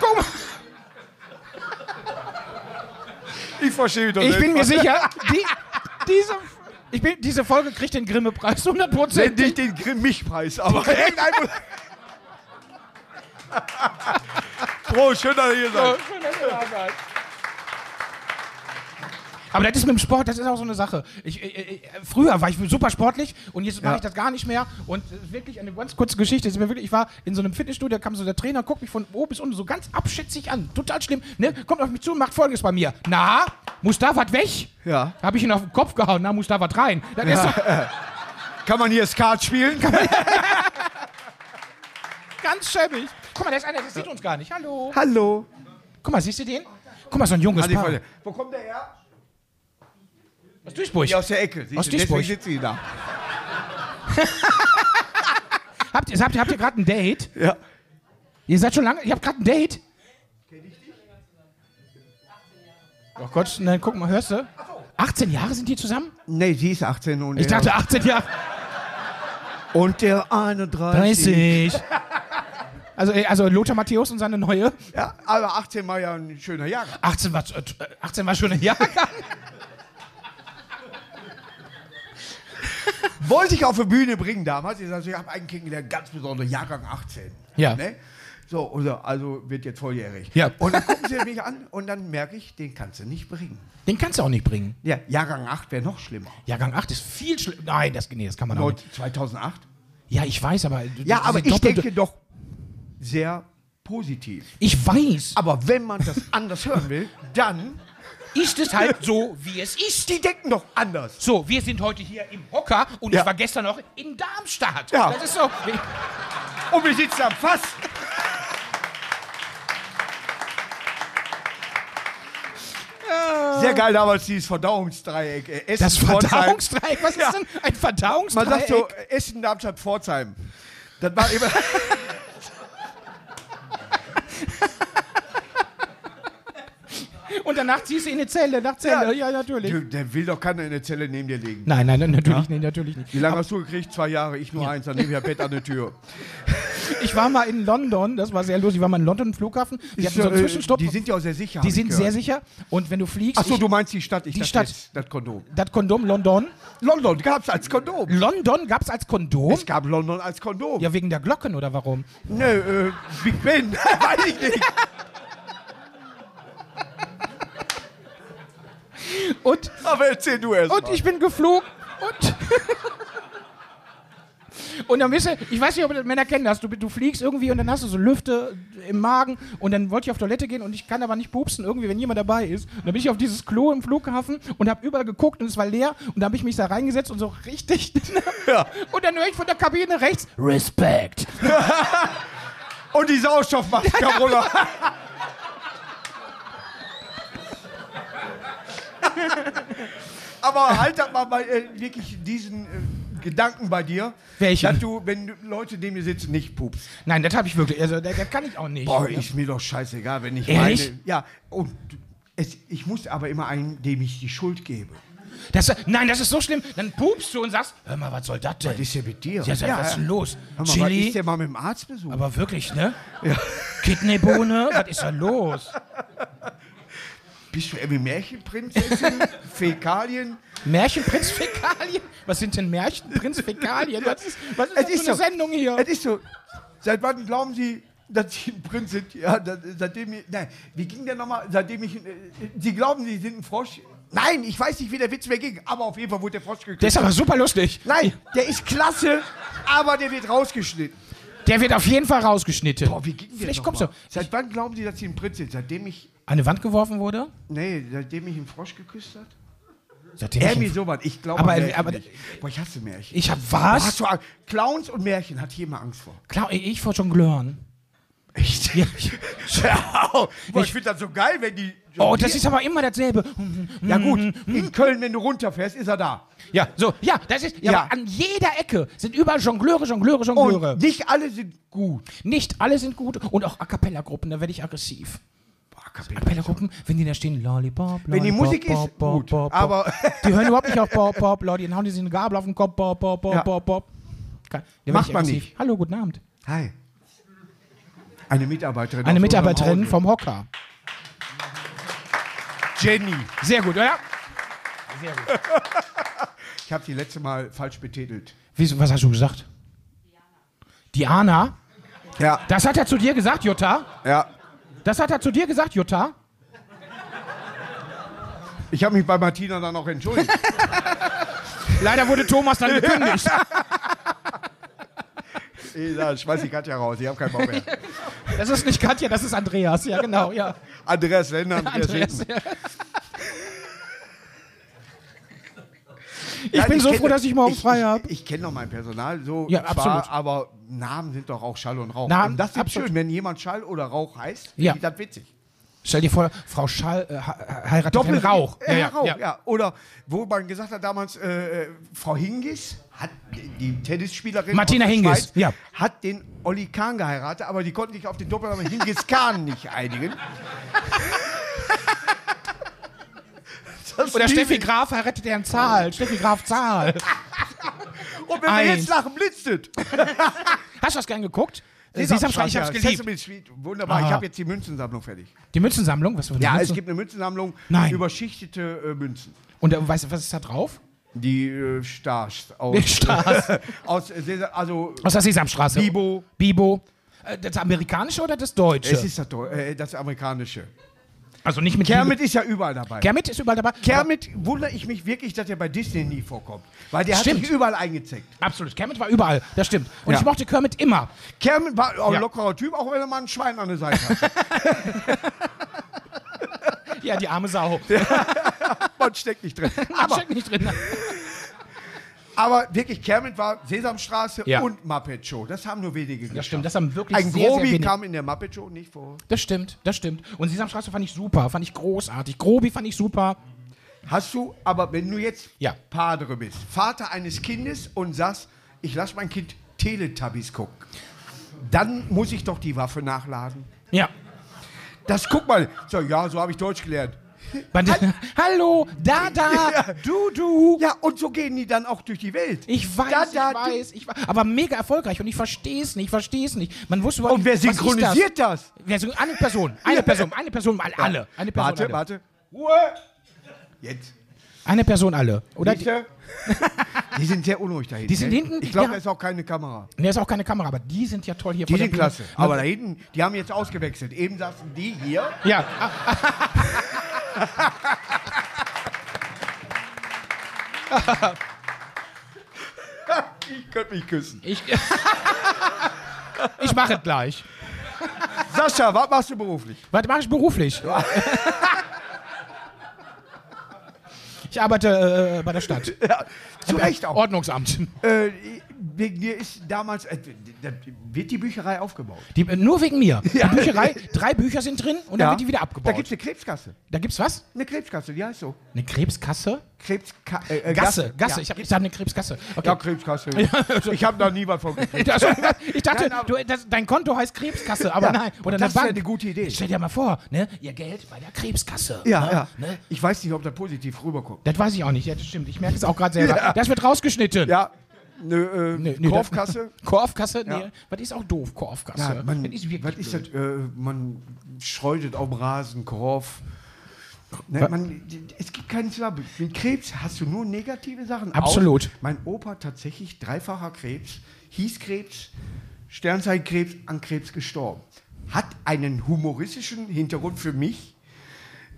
Guck mal, Ich verstehe doch ich bin mir sicher, die, diese, ich bin, diese Folge kriegt den Grimme-Preis 100 Prozent. Nicht den Grimm-Mich-Preis, aber irgendein. *laughs* Bro, schön, dass ihr hier seid. Aber das ist mit dem Sport, das ist auch so eine Sache. Ich, äh, äh, früher war ich super sportlich und jetzt mache Ja. ich das gar nicht mehr. Und wirklich eine ganz kurze Geschichte. ich war in so einem Fitnessstudio, da kam so der Trainer, guckt mich von oben bis unten so ganz abschätzig an. Total schlimm. Ne? Kommt auf mich zu und macht folgendes bei mir. Na, muss da was weg? Ja. Habe ich ihn auf den Kopf gehauen, na, muss da was rein. Das ist so *laughs* Kann man hier Skat spielen? *laughs* ganz schäbig. Guck mal, da ist einer, der sieht uns gar nicht. Hallo. Hallo. Guck mal, siehst du den? Guck mal, so ein junges Paar. Wo kommt der her? Aus Duisburg. Hier aus der Ecke. Siehst Aus du, Duisburg. Deswegen sitzt sie da. *laughs* Habt ihr, habt ihr, habt ihr gerade ein Date? Ja. Ihr seid schon lange. Ihr habt gerade ein Date? Oh Gott, nein, guck mal, hörst du? 18 Jahre sind die zusammen? Nee, sie ist 18 und Ich dachte 18 Jahre. und der 31. 30. Also, äh, also Lothar Matthäus und seine neue. Ja, aber 18 war ja ein schöner Jahr. 18 war, äh, 18 war schon ein Jahrgang. *laughs* *laughs* Wollte ich auf die Bühne bringen damals. Ich sagte, ich habe einen kennengelernt, ganz besonders Jahrgang 18. Ja. Ne? So, oder, also wird jetzt volljährig. Ja. Und dann gucken sie mich an und dann merke ich, den kannst du nicht bringen. Den kannst du auch nicht bringen. Ja, Jahrgang 8 wäre noch schlimmer. Jahrgang 8 ist viel schlimmer. Nein, das, nee, das kann man auch Neun- nicht. 2008? Ja, ich weiß, aber. Ja, aber ich denke doch sehr positiv. Ich weiß. Aber wenn man das anders hören will, dann. Ist es halt so, wie es ist. Die denken doch anders. So, wir sind heute hier im Hocker und Ja. ich war gestern noch in Darmstadt. Ja. Das ist so. Und wir sitzen am Fass. Sehr geil damals dieses Verdauungsdreieck. äh, Essen, Das Pforzheim. Verdauungsdreieck? Was Ja. ist denn ein Verdauungsdreieck? Man sagt so, Essen, Darmstadt, Pforzheim. Das war immer. *laughs* *laughs* Und danach ziehst du in eine Zelle, nach Zelle. Ja, natürlich. Du, Der will doch keiner in der Zelle neben dir liegen. Nein, nein, natürlich nicht, natürlich nicht. Wie lange hast du gekriegt? Zwei Jahre, ich nur eins, dann nehme ich ein Bett an der Tür. *laughs* Ich war mal in London, das war sehr lustig. Ich war mal in London am Flughafen. Die hatten so einen Äh, Zwischenstopp. Die sind ja auch sehr sicher. Die sind ich sehr gehört. sicher. Und wenn du fliegst. Achso, du meinst die Stadt, ich Die Stadt. jetzt das Kondom. Das Kondom London. London gab es als Kondom. London gab es als Kondom? Es gab London als Kondom. Ja, wegen der Glocken oder warum? Nö, äh, Big Ben, *laughs* weiß ich nicht. Und, Aber erzähl du erst und mal. ich bin geflogen und. *laughs* Und dann bist du, ich weiß nicht, ob das Männer kennen das, du, du fliegst irgendwie und dann hast du so Lüfte im Magen und dann wollte ich auf Toilette gehen und ich kann aber nicht pupsen, irgendwie, wenn jemand dabei ist. Und dann bin ich auf dieses Klo im Flughafen und habe überall geguckt und es war leer und da habe ich mich da reingesetzt und so richtig. *laughs* Und dann höre ich von der Kabine rechts, Respect. *laughs* Und die Sauerstoffmaske runter. *laughs* Aber halt das mal bei, äh, wirklich diesen äh, Gedanken bei dir. Welchen? Dass du, wenn Leute neben mir sitzen, nicht pupst. Nein, das habe ich wirklich, also das, das kann ich auch nicht. Boah, ist mir doch scheißegal, wenn ich Ehrlich? meine. Ja, und es, ich muss aber immer einen, dem ich die Schuld gebe. Das, nein, das ist so schlimm. Dann pupst du und sagst, hör mal, was soll das denn? Was ist denn mit dir? Ja, sag, was ist denn los? Hör mal, was Chili? ist denn mal mit dem Arzt besucht? Aber wirklich, ne? Kidneybohne? was ist da los? *laughs* Bist du irgendwie Märchenprinzessin? *laughs* Fäkalien? Märchenprinz Fäkalien? Was sind denn Märchenprinz Fäkalien? Was ist, was ist das ist für eine so. Sendung hier? Es ist so. Seit wann glauben Sie, dass Sie ein Prinz sind? Ja, da, seitdem ich, nein, wie ging der nochmal? Seitdem ich, äh, Sie glauben, Sie sind ein Frosch? Nein, ich weiß nicht, wie der Witz mehr ging, aber auf jeden Fall wurde der Frosch geküsst. Der ist aber super lustig. Nein, der ist klasse, aber der wird rausgeschnitten. Der wird auf jeden Fall rausgeschnitten. Boah, wie ging der Vielleicht kommst mal? du. Seit wann glauben Sie, dass Sie ein Prinz sind? Seitdem ich, An eine Wand geworfen wurde? nee, seitdem ich einen Frosch geküsst hat? Seitdem Irgendwie ich, sowas. Ich glaube Aber- Märchen aber- nicht. Boah, ich hasse Märchen. ich hab Boah, was? hast du Angst? Clowns und Märchen hat hier immer Angst vor. Klar, ich vor Jongleuren. Echt? Ja. *laughs* Boah, ich finde das so geil, wenn die. Oh, das ist aber immer dasselbe. Ja gut, in Köln, wenn du runterfährst, ist er da. Ja, so, ja, das ist, ja, Ja. an jeder Ecke sind überall Jongleure, Jongleure, Jongleure. Und nicht alle sind gut. Nicht alle sind gut und auch A Cappella-Gruppen, da werde ich aggressiv. Cappella-Gruppen, wenn die da stehen, Lollipop, Wenn die Lollipop, Musik ist, Pop, Pop, gut, Pop. aber- *laughs* Die hören überhaupt nicht auf Pop, Pop, Leute, dann hauen die sich eine Gabel auf den Kopf, Pop, Pop, Pop, Ja. Pop, Pop. Kann- da werd Macht man aggressiv. nicht. Hallo, guten Abend. Hi. Eine Mitarbeiterin. Eine Mitarbeiterin vom Hocker. Jenny. Sehr gut, oder? *laughs* Ich habe die letzte Mal falsch betitelt. Wieso, was hast du gesagt? Diana. Ja. Das hat er zu dir gesagt, Jutta? Ja. Das hat er zu dir gesagt, Jutta? Ich habe mich bei Martina dann auch entschuldigt. *laughs* Leider wurde Thomas dann gekündigt. *laughs* ich schmeiß die Katja raus, ich habe keinen Bock mehr. Das ist nicht Katja, das ist Andreas. Ja, genau, ja. Andreas Lender, *laughs* Andreas, Andreas. Ja. Ich Ja, bin so kenn- froh, dass ich morgen frei ich, habe. Ich, ich kenne noch mein Personal, so Ja, zwar, absolut. aber Namen sind doch auch Schall und Rauch. Namen, und das ist absolut. schön, wenn jemand Schall oder Rauch heißt, Ja. finde ich das witzig. Stell dir vor, Frau Schall äh, he- heiratet Herrn Rauch. Ja, ja, Rauch, ja. Oder wo man gesagt hat damals, äh, äh, Frau Hingis, hat die Tennisspielerin Martina Hingis, Schweiz, ja. hat den Olli Kahn geheiratet, aber die konnten sich auf den Doppelnamen Hingis Kahn nicht einigen. *laughs* Das Oder liebe Steffi. Graf heiratet Herrn Zahl. Steffi Graf Zahl. *laughs* Und wenn wir Eins. jetzt lachen, blitzt es. *laughs* Hast du das gern geguckt? Sesamstraße, ich hab's geliebt. Sesame Street, wunderbar. Aha. Ich habe jetzt die Münzensammlung fertig. Die Münzensammlung? Was für eine Ja, Münzen? es gibt eine Münzensammlung Nein. überschichtete äh, Münzen. Und äh, weißt du, was ist da drauf? Die äh, Stars aus, Die Stars. *laughs* aus äh, Sesa- also Aus der Sesamstraße. Bibo. Bibo. Äh, Das amerikanische oder das deutsche? Es ist das, Deu- äh, das amerikanische. Also nicht mit Kermit ist ja überall dabei. Kermit ist überall dabei. Kermit wundere ich mich wirklich, dass er bei Disney nie vorkommt. Weil der Stimmt. hat sich überall eingezeckt. Absolut. Kermit war überall. Das stimmt. Und Ja. ich mochte Kermit immer. Kermit war auch ein Ja. lockerer Typ, auch wenn er mal ein Schwein an der Seite hat. *laughs* Ja, die arme Sau. *laughs* Man steckt nicht drin. Aber Aber, steckt nicht drin. Aber wirklich, Kermit war Sesamstraße Ja. und Muppet Show. Das haben nur wenige geschafft. Das stimmt. Das haben wirklich Ein sehr, sehr Grobi wenig. kam in der Muppet Show nicht vor. Das stimmt, das stimmt. Und Sesamstraße fand ich super, fand ich großartig. Grobi fand ich super. Hast du, aber wenn du jetzt Ja. Padre bist, Vater eines Kindes und sagst, ich lasse mein Kind Teletubbies gucken, dann muss ich doch die Waffe nachladen. Ja. Das guck mal. So, ja, so habe ich Deutsch gelernt. Man- Hallo, da, da, *laughs* Ja. du, du. Ja, und so gehen die dann auch durch die Welt. Ich weiß, Da, ich da, weiß, ich weiß. Aber mega erfolgreich und ich verstehe es nicht, ich verstehe es nicht. Man wusste überhaupt Und wer synchronisiert das? das? Eine Person, eine Person, eine Person, alle. alle. Eine Person, Warte, alle. warte. Ruhe. Jetzt. Eine Person, alle. Oder? Du? *laughs* Die sind sehr unruhig da hinten. Die sind hinten, Ich glaube, ja. da ist auch keine Kamera. Ne, ist auch keine Kamera, aber die sind ja toll hier Die sind klasse. Aber da hinten, die haben jetzt ausgewechselt. Eben saßen die hier. Ja, *laughs* *laughs* Ich könnte mich küssen. Ich, *laughs* ich mache es gleich. Sascha, was machst du beruflich? Was mache ich beruflich? *laughs* Ich arbeite äh, bei der Stadt. Ja, zu Recht auch. Ordnungsamt. Äh, wegen dir ist damals, äh, da wird die Bücherei aufgebaut. Die, äh, nur wegen mir. *laughs* Die Bücherei, drei Bücher sind drin und dann wird die wieder Da abgebaut. gibt es eine Krebskasse. Da gibt's was? Eine Krebskasse, die heißt so. Eine Krebskasse? Krebska äh, äh, Gasse, Gasse. Ja, Ich habe hab eine Krebskasse. Okay. ja, Krebskasse. *laughs* ich habe da nie was von gekriegt. *laughs* Also, ich dachte, Nein, du, das, dein Konto heißt Krebskasse, aber Ja, nein. Oder das ist ja Bank. eine gute Idee. Stell dir mal vor, ne? ihr Geld bei der Krebskasse. Ja, ne? ja. Ne? Ich weiß nicht, ob das positiv rüberkommt. Das weiß ich auch nicht. Ja, das stimmt. Ich merke es auch gerade selber. Ja. Das wird rausgeschnitten. Ja, eine äh, Nee, nee, Korfkasse. *laughs* Korfkasse? Nee, Ja. was ist auch doof, Korfkasse. Ja, man, das ist was ist das? Äh, man schreutet auf dem Rasen, Korf. Ne, man, es gibt keinen Zusammenhang. Mit Krebs hast du nur negative Sachen. Absolut. Auch mein Opa tatsächlich dreifacher Krebs, hieß Krebs, Sternzeitkrebs, an Krebs gestorben. Hat einen humoristischen Hintergrund für mich.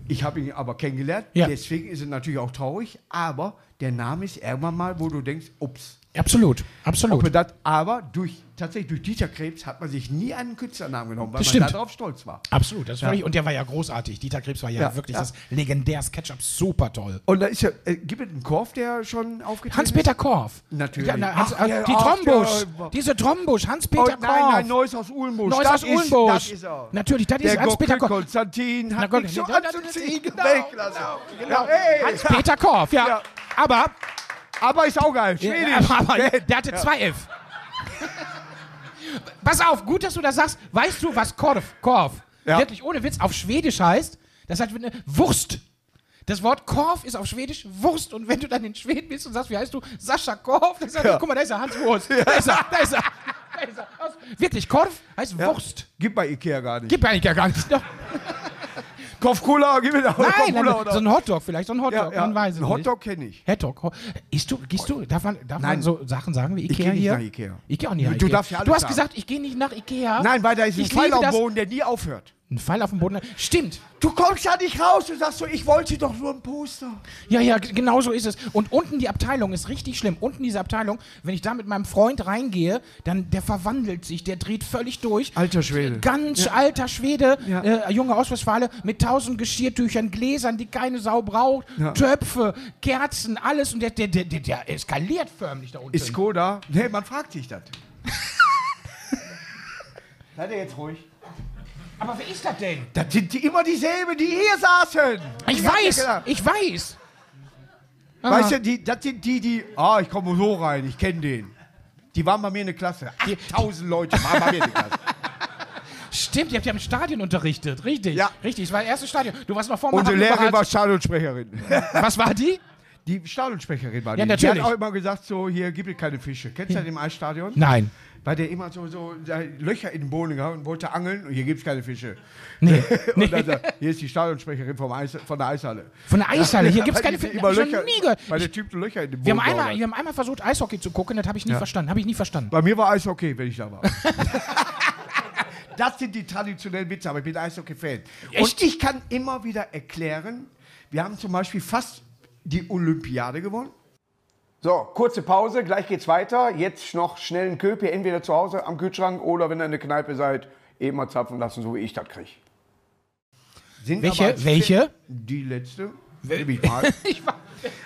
Ich habe ihn aber kennengelernt, Ja. deswegen ist es natürlich auch traurig, aber der Name ist irgendwann mal, wo du denkst, ups. Absolut, absolut. das, aber durch, tatsächlich durch Dieter Krebs hat man sich nie einen Künstlernamen genommen, weil Das man stimmt. darauf stolz war. Absolut, das ist Ja. wirklich, und der war ja großartig. Dieter Krebs war ja, Ja, wirklich ja. das legendäre Sketchup, super toll. Und da ist ja, äh, gibt es einen Korf, der schon aufgetreten Hans-Peter Korf. Natürlich. Na, Hans, Ach, äh, ja, die ach, Trombusch. ja. Diese Trombusch? Hans-Peter Oh, Korf. nein, nein, Neues aus Ulmbusch. Neues aus Ulmbusch. Das ist er. Natürlich, das der ist Hans-Peter Korf. Konstantin hat nichts so anzuziehen. genau, genau. Ja, ey. Hans-Peter Korf. Ja. Aber, Aber ist auch geil. ja, Schwedisch. aber Gell? der hatte zwei F. Pass auf, gut, dass du das sagst. Weißt du, was Korf, Korf Ja. wirklich ohne Witz auf Schwedisch heißt? Das heißt eine Wurst. Das Wort Korf ist auf Schwedisch Wurst. Und wenn du dann in Schweden bist und sagst, wie heißt du? Sascha Korf, dann sagst du, Ja. guck mal, da ist er, Hans Wurst. Da ist er, da ist er. Da ist er. Wirklich, Korf heißt Ja. Wurst. Gibt bei Ikea gar nicht. Gibt eigentlich ja gar nicht. Kopfcola, gib mir da Nein, Kopfcola, nein, oder? so ein Hotdog, vielleicht so ein Hotdog, man weiß es Ein nicht. Hotdog kenne ich. Hotdog. Ho- Isst du, gehst du, darf man, darf man Nein. so Sachen sagen wie Ich Ikea geh nicht hier? nach Ikea. Ich gehe auch nicht nach Du Ikea. darfst ja alles Du hast sagen. gesagt, ich gehe nicht nach Ikea. Nein, weil da ist ein Ich Pfeil liebe das- Boden, der nie aufhört. Ein Pfeil auf dem Boden. Stimmt. Du kommst ja nicht raus und sagst so, ich wollte doch nur ein Poster. Ja, ja, genau so ist es. Und unten die Abteilung ist richtig schlimm. Unten diese Abteilung, wenn ich da mit meinem Freund reingehe, dann der verwandelt sich, der dreht völlig durch. Alter Schwede. Ganz alter Schwede, Ja. äh, junge Ostwestfale, mit tausend Geschirrtüchern, Gläsern, die keine Sau braucht, Ja. Töpfe, Kerzen, alles. Und der, der, der, der, der eskaliert förmlich da unten. Ist Skoda? Nee, man fragt sich das. *laughs* Seid ihr jetzt ruhig? Aber wer ist das denn? Das sind die, immer dieselben, die hier saßen. Ich Die hab weiß, ja ich weiß. Weißt du, die, das sind die, die, ah, ich komme so rein, ich kenne den. Die waren bei mir in der Klasse. 8000 Leute waren bei mir in der Klasse. Stimmt, ihr habt ja im Stadion unterrichtet. Richtig. Ja. Richtig, es war das erste Stadion. Du warst noch vor Unsere Lehrerin war. Stadionsprecherin. *laughs* Was war die? Die Stadionsprecherin war Ja, die. Die natürlich. hat auch immer gesagt, so, hier gibt es keine Fische. Kennst du das im Eisstadion? Nein. Weil der immer so, so Löcher in den Boden gehauen und wollte angeln und hier gibt es keine Fische. Nee. *laughs* Und dann sagt, hier ist die Stadionsprecherin vom Eis, von der Eishalle. Von der Eishalle. Hier gibt es keine Filme. immer Löcher, nie gehört. Weil der Typ Löcher in den Boden wir, haben einmal, hat. wir haben einmal versucht, Eishockey zu gucken. Das habe ich nie Ja. verstanden. Habe ich nie verstanden. Bei mir war Eishockey, wenn ich da war. *laughs* das sind die traditionellen Witze, aber ich bin Eishockey-Fan. Und ich kann immer wieder erklären, wir haben zum Beispiel fast die Olympiade gewonnen. So, kurze Pause, gleich geht's weiter. Jetzt noch schnell einen Köpi, entweder zu Hause am Kühlschrank oder wenn ihr in der Kneipe seid, eben mal zapfen lassen, so wie ich das kriege. Sind Welche? Welche? Die letzte. Nehme ich mal. *laughs*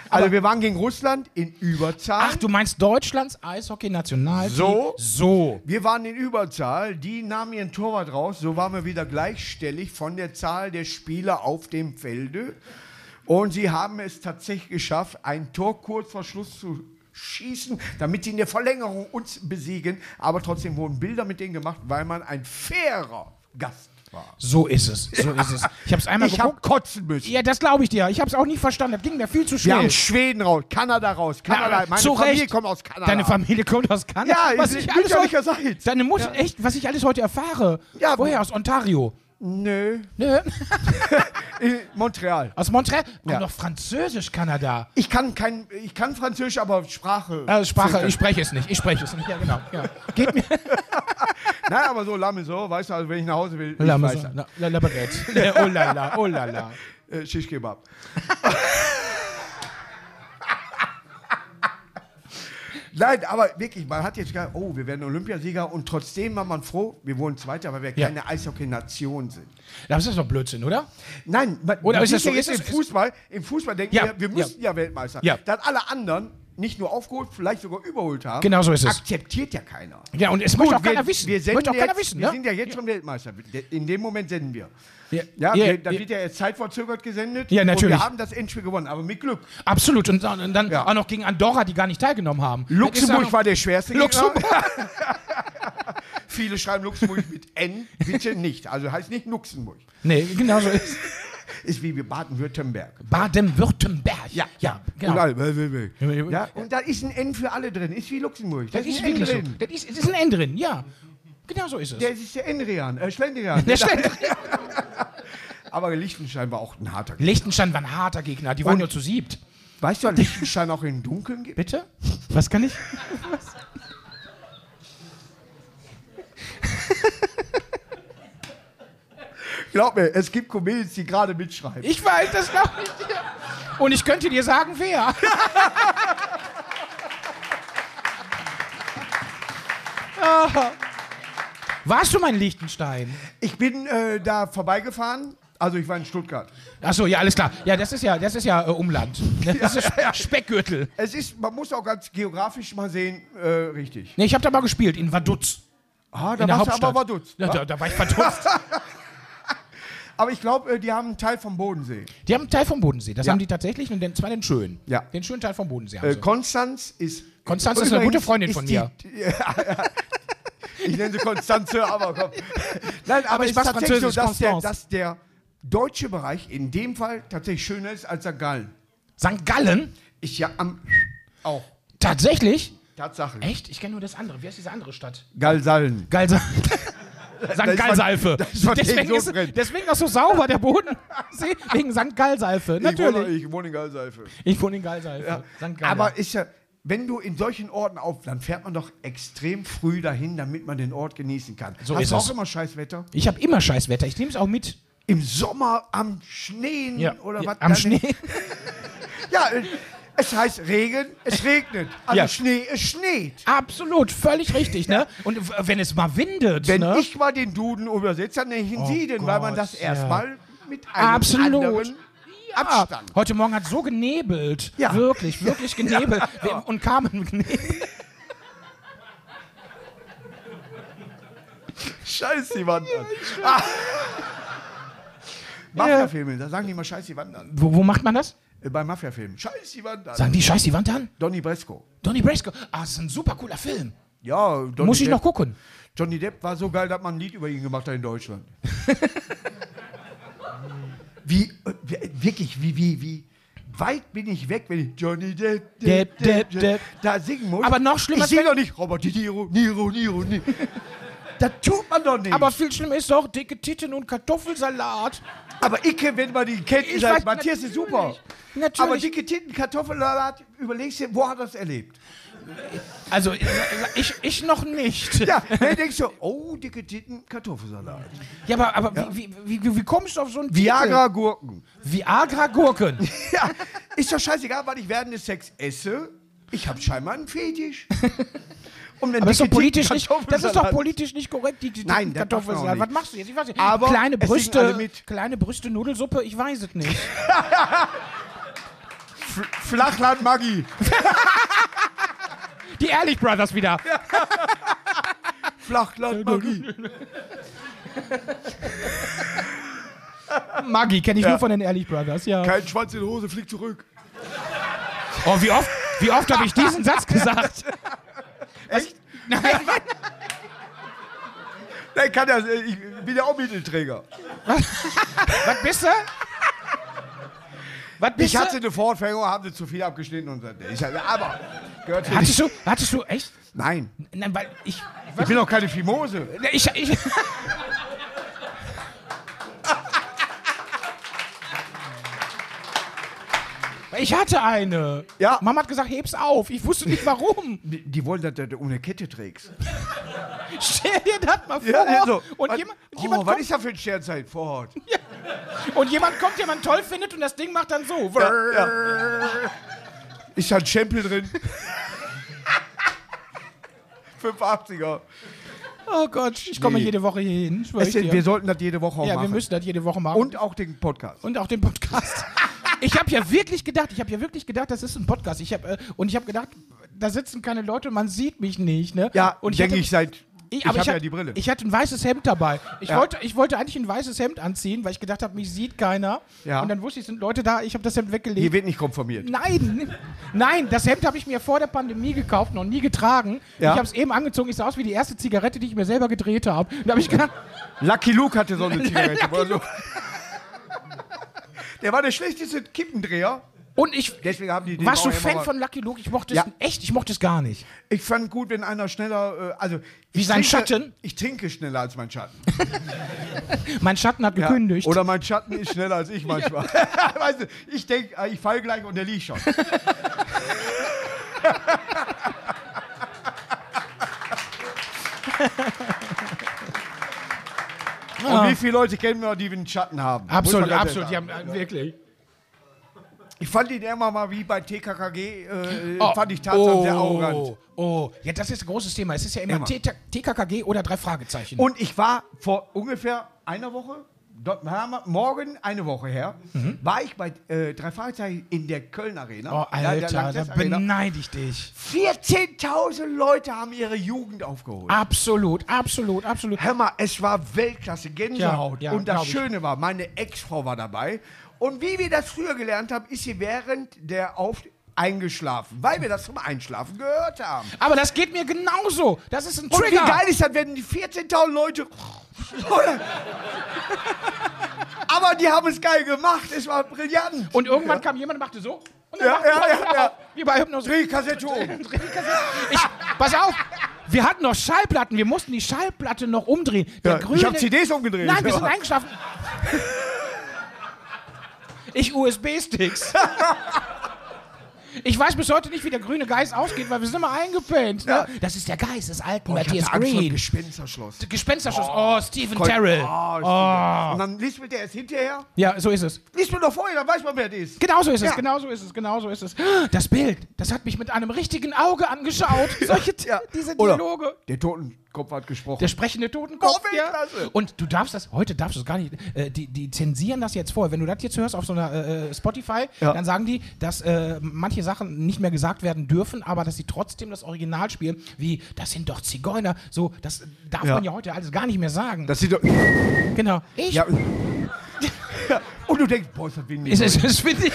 also wir waren gegen Russland in Überzahl. Ach, du meinst Deutschlands Eishockey-Nationalteam? So? So. Wir waren in Überzahl, die nahmen ihren Torwart raus, so waren wir wieder gleichstellig von der Zahl der Spieler auf dem Felde. Und sie haben es tatsächlich geschafft, ein Tor kurz vor Schluss zu schießen, damit sie in der Verlängerung uns besiegen. Aber trotzdem wurden Bilder mit denen gemacht, weil man ein fairer Gast war. So ist es. So ist es. Ich habe es einmal Ich habe geguckt. kotzen müssen. Ja, das glaube ich dir. Ich habe es auch nie verstanden. Das ging mir viel zu Wir schnell. haben Schweden raus, Kanada raus, Kanada. Meine zu Familie Recht. kommt aus Kanada. Deine Familie kommt aus Kanada. Ja, was ist ich alles heute, Deine Mutter, echt, was ich alles heute erfahre. Ja, Woher? wo- Aus Ontario. Nö. Nö. *laughs* Montreal. Aus Montreal. Ja. doch Französisch, Kanada. Ich kann kein, ich kann Französisch, aber Sprache. Äh, Sprache, ich spreche es nicht. Ich spreche es nicht. Ja, genau. Ja. Geht mir. *laughs* Nein, aber so Lame so, weißt du, also wenn ich nach Hause will, ich La, weiß la, la, la, Baguette. *laughs* Oh la la, oh la la. äh, Shish Nein, aber wirklich, man hat jetzt gesagt, oh, wir werden Olympiasieger und trotzdem war man froh, wir wurden Zweiter, weil wir Ja. keine Eishockey-Nation sind. Das ist doch Blödsinn, oder? Nein, man, Oder ist das so- ist jetzt im Fußball, im Fußball denken Ja, wir, wir müssen ja, Weltmeister. Ja. Dass alle anderen nicht nur aufgeholt, vielleicht sogar überholt haben. Genau so ist es. Akzeptiert ja keiner. Ja, und es möchte auch wir, keiner wissen. Wir, senden möchte auch keiner jetzt, wissen, wir ne? sind ja jetzt schon Weltmeister. In dem Moment senden wir. Ja, Ja, ja, wir, da ja. wird ja jetzt zeitverzögert gesendet. Ja, natürlich. Und wir haben das Endspiel gewonnen, aber mit Glück. Absolut. Und dann, und dann Ja. auch noch gegen Andorra, die gar nicht teilgenommen haben. Luxemburg war der schwerste Luxemburg. *laughs* Viele schreiben Luxemburg mit N, bitte nicht. Also heißt nicht Luxemburg. Nee, genau so ist Ist wie Baden-Württemberg. Baden-Württemberg. Ja, ja, genau. Und, alle, ja, und da ist ein N für alle drin. Ist wie Luxemburg. Da Das ist ein N wirklich so. drin. Das ist, das ist ein N drin, ja. Genau so ist es. Der ist der Enrian, äh, Schlendrian. Der Schlender- *laughs* Aber Liechtenstein war auch ein harter Gegner. Liechtenstein war ein harter Gegner, die waren Und- nur zu siebt. Weißt du, dass Liechtenstein auch im Dunkeln gibt? Bitte? Was kann ich? *laughs* Glaub mir, es gibt Comedians, die gerade mitschreiben. Ich weiß, das glaube ich dir. Und ich könnte dir sagen, wer. *laughs* Warst du mal in Liechtenstein? Ich bin äh, da vorbeigefahren. Also ich war in Stuttgart. Achso, ja, alles klar. Ja, das ist ja, das ist ja äh, Umland. Das ist *laughs* Speckgürtel. Es ist, man muss auch ganz geografisch mal sehen, äh, richtig. Nee, ich habe da mal gespielt, in Vaduz. Ah, In der warst du aber Vaduz. Ja, da, da war ich verdutzt. *laughs* Aber ich glaube, äh, die haben einen Teil vom Bodensee. Die haben einen Teil vom Bodensee. Das Ja. haben die tatsächlich. Und den, zwar den schönen. Ja. Den schönen Teil vom Bodensee. haben Äh. Konstanz ist. Konstanz ist eine gute Freundin ist von die- mir. *laughs* Ja, ja. Ich nenne sie Konstanze, aber komm. *laughs* Nein, aber, Aber es ich ist weiß tatsächlich so, dass der, dass der deutsche Bereich in dem Fall tatsächlich schöner ist als St. Gallen. St. Gallen? Ist ja am. Auch. Tatsächlich? Tatsache. Echt? Ich kenne nur das andere. Wie heißt diese andere Stadt? Gallsallen. Galsa ist *laughs* St. ist von Deswegen ist, deswegen auch so sauber der Boden. *laughs* Wegen St. Wohne, Natürlich. ich wohne in Gallsalfe. Ich wohne in Gallsalfe. Ja. St. Gallen. Aber ist ja, wenn du in solchen Orten auf, dann fährt man doch extrem früh dahin, damit man den Ort genießen kann. So Hast ist du es. auch immer Scheißwetter? ich habe immer Scheißwetter. Ich nehme es auch mit. Im Sommer am Schneen oder Ja, was? Am Schnee. *laughs* Ja, äh, es heißt Regen, es regnet. Also Ja. Schnee, es schneet. Absolut, völlig richtig, ne? Und w- wenn es mal windet, Wenn ne? ich mal den Duden übersetze, dann nenne ich ihn Oh Sie, denn weil man Gott, das ja. erstmal mit einem Absolut. anderen Abstand. heute Morgen hat so genebelt. Ja. Wirklich, wirklich genebelt. Wir- Und Carmen genebelt. Scheiß die Wand an. Ah. Mafia-Filme, da sagen die immer Scheiß die Wand an. Wo, wo macht man das? Äh, bei Mafia-Filmen. Scheiß die Wand an. Sagen die Scheiß die Wand an? Donny Bresco. Donny Brasco. Ah, das ist ein super cooler Film. Ja, Donny Muss ich Depp, noch gucken. Johnny Depp war so geil, dass man ein Lied über ihn gemacht hat in Deutschland. *laughs* wie, äh, wirklich, wie, wie, wie weit bin ich weg, wenn ich Johnny Depp, Depp, Depp, Depp. da singen muss. Aber noch schlimmer Ich wenn- doch nicht Robert De Niro, Niro, Niro, Niro. *laughs* das tut man doch nicht. Aber viel schlimmer ist doch dicke Titten und Kartoffelsalat. Aber Icke, wenn man die kennt, Ich ist halt, Matthias ist super. Natürlich. Aber dicke Titten, Kartoffelsalat, überlegst du, wo hat er das erlebt? Also, ich, ich noch nicht. Ja, dann denkst du, oh, dicke Titten, Kartoffelsalat. Ja, aber, aber Wie, wie, wie, wie kommst du auf so einen Viagra-Gurken. Viagra-Gurken. *laughs* Ja, ist doch scheißegal, weil ich während des Sex esse. Ich habe scheinbar einen Fetisch. *laughs* Und wenn Aber ist doch politisch nicht, das ist doch politisch nicht korrekt, die, die Nein, Kartoffelsalat. Was machst du jetzt? Ich weiß nicht. Aber kleine Brüste, kleine Brüste, Nudelsuppe, ich weiß es nicht. *laughs* *laughs* Flachland Maggi. *laughs* Die Ehrlich Brothers wieder. Flachland Maggi. Maggi kenne ich nur von den Ehrlich Brothers, ja. Kein Schwanz in der Hose, flieg zurück. Oh, wie oft, wie oft habe ich diesen Satz gesagt? Echt? *laughs* Nein. Nein, kann das, ich bin ja auch Mittelträger. Was bist du? Was bist Ich hatte eine Vorfängung, haben sie zu viel abgeschnitten und ich aber gehört Hattest nicht. du, hattest du echt? Nein, Nein, weil ich. ich bin doch keine Fimose. Ich, ich, ich hatte eine. Ja. Mama hat gesagt, heb's auf. Ich wusste nicht warum. *laughs* Die, die wollen, dass du eine Kette trägst. Stell dir das mal vor. Ja, so. und, was, jemand, oh, jemand was kommt, ist da für ein Sternzeit vor Ort? *laughs* und jemand kommt, den man toll findet und das Ding macht dann so. Ja, ja. *laughs* Ist da ein Stempel drin? 85er. Oh Gott, ich komme Nee. jede Woche hier hin. wir sollten das jede Woche auch ja, machen. wir müssen das jede Woche machen. Und auch den Podcast. und auch den Podcast. Ich habe ja wirklich gedacht, ich habe ja wirklich gedacht, das ist ein Podcast. Ich hab, äh, und ich habe gedacht, da sitzen keine Leute, man sieht mich nicht. Ne? Ja, und denke ich seit. Ich, aber habe ja hatte- die Brille. Ich hatte ein weißes Hemd dabei. Ich, Ja. wollte, ich wollte eigentlich ein weißes Hemd anziehen, weil ich gedacht habe, mich sieht keiner. Ja. Und dann wusste ich, sind Leute da, ich habe das Hemd weggelegt. Hier wird nicht konformiert. Nein, nein, das Hemd habe ich mir vor der Pandemie gekauft, noch nie getragen. Ja. Ich habe es eben angezogen, ich sah aus wie die erste Zigarette, die ich mir selber gedreht habe. Da habe ich gedacht, Lucky Luke hatte so eine *laughs* Zigarette. oder so. Der war der schlechteste Kippendreher. und ich. Deswegen haben die den Warst du Bauern Fan immer von Lucky Luke? Ich mochte es Ja. echt, ich mochte es gar nicht. Ich fand gut, wenn einer schneller. Äh, also Wie ich sein trinke, Schatten? Ich trinke schneller als mein Schatten. *laughs* Mein Schatten hat Ja. gekündigt. Oder mein Schatten ist schneller als ich manchmal. *laughs* weißt du, ich denke, ich falle gleich und der liegt schon. *laughs* Und wie viele Leute kennen wir, die einen Schatten haben? Absolut, absolut. Die haben, äh, wirklich. Ich fand ihn immer mal wie bei TKKG, äh, Oh. fand ich Tarzan sehr oh, arrogant. oh, ja, das ist ein großes Thema. Es ist ja immer, Immer. TK TKKG oder drei Fragezeichen. Und ich war vor ungefähr einer Woche, dort haben wir- morgen eine Woche her, war ich bei äh, drei Fragezeichen in der Köln Arena. oh, Alter, da beneide ich dich. 14.000 Leute haben ihre Jugend aufgeholt. Absolut, absolut, absolut. Hör mal, es war Weltklasse, Gänsehaut. Ja, ja, und das. Schöne war, meine Ex-Frau war dabei. Und wie wir das früher gelernt haben, ist sie während der Auf eingeschlafen, weil wir das zum Einschlafen gehört haben. Aber das geht mir genauso. Das ist ein Und wie Trigger. geil ist das, wenn die 14.000 Leute. Aber die haben es geil gemacht, es war brillant. Und irgendwann kam jemand und machte so. Und Ja, machte ja, ja, ja. Wie bei Hypnose. Dreh die Kassette um. Ich, pass auf, wir hatten noch Schallplatten, wir mussten die Schallplatte noch umdrehen. Ja, grüne, ich hab CDs umgedreht. Nein, wir Ja. sind eingeschlafen. *laughs* Ich USB-Sticks. *laughs* Ich weiß bis heute nicht, wie der grüne Geist ausgeht, weil wir sind immer eingepennt. Ne? Ja. Das ist der Geist des alten Oh, Matthias hatte Angst vor dem Green. Gespensterschloss. Gespensterschuss. Oh, Stephen Terrell. Oh, oh. Und dann liest man der erst hinterher. Ja, so ist es. Liest man doch vorher, dann weiß man, wer das ist. Genau so ist es, Ja. genau so ist es, genau so ist es. Das Bild, das hat mich mit einem richtigen Auge angeschaut. *laughs* Solche, Ja. diese Oder Dialoge. Der Totenkopf hat gesprochen. Der sprechende Totenkopf. Oh, ja. Und du darfst das, heute darfst du es gar nicht, äh, die, die zensieren das jetzt vorher. Wenn du das jetzt hörst auf so einer äh, äh, Spotify, Ja. dann sagen die, dass äh, manche Sachen nicht mehr gesagt werden dürfen, aber dass sie trotzdem das Original spielen, wie, das sind doch Zigeuner. So, das darf Ja. man ja heute alles gar nicht mehr sagen. das sieht doch. genau. Ich, *laughs* Ja. Und du denkst, boah, ist das windig. ist es, das finde ich.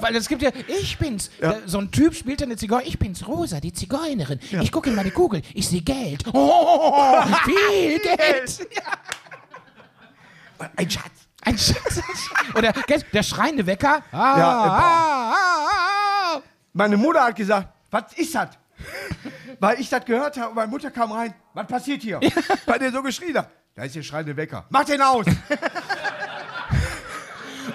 Weil es gibt ja, ich bin's. Ja. So ein Typ spielt eine Zigeuner. Ich bin's Rosa, die Zigeunerin. Ich gucke in meine Kugel. Ich sehe Geld. Oh, *laughs* viel Geld. Ein Schatz. Ein Schatz. Oder der schreiende Wecker. Ah, Ja, äh, ah, ah, ah. Meine Mutter hat gesagt, was ist das? Weil ich das gehört habe und meine Mutter kam rein. Was passiert hier? Weil der so geschrien hat. Da ist der schreiende Wecker. Mach den aus! *laughs*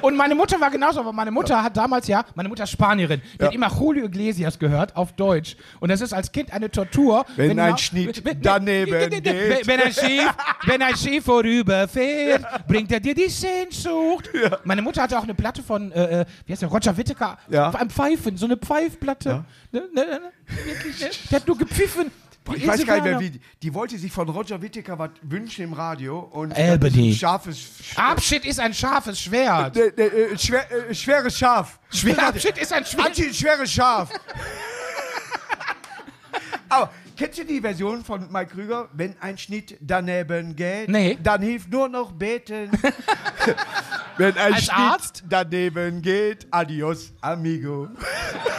Und meine Mutter war genauso, aber meine Mutter hat damals ja, meine Mutter ist Spanierin, die hat immer Julio Iglesias gehört auf Deutsch. Und das ist als Kind eine Tortur. Wenn ein genau- Schnitt wenn- daneben wenn- geht. Wenn ein Schiff, wenn ein Schiff vorüberfährt, bringt er dir die Sehnsucht. Meine Mutter hatte auch eine Platte von, äh, äh, wie heißt der, Roger Whittaker, Ja. am Pfeifen, so eine Pfeifplatte. Ne, ne, ne, wirklich, ne? Der hat nur gepfiffen. Die Ich weiß gar nicht mehr, wie. Die wollte sich von Roger Whittaker was wünschen im Radio. Und Albany. ist ein scharfes. Sch Abschied ist ein scharfes Schwert. äh, äh, äh, schwer, äh, schweres Schaf. Schwer, Abschied ist ein Schwert. Anti schweres Schaf. *laughs* Aber kennst du die Version von Mike Krüger? Wenn ein Schnitt daneben geht, Nee. dann hilft nur noch beten. *laughs* Wenn ein Als Arzt? daneben geht, adios, amigo.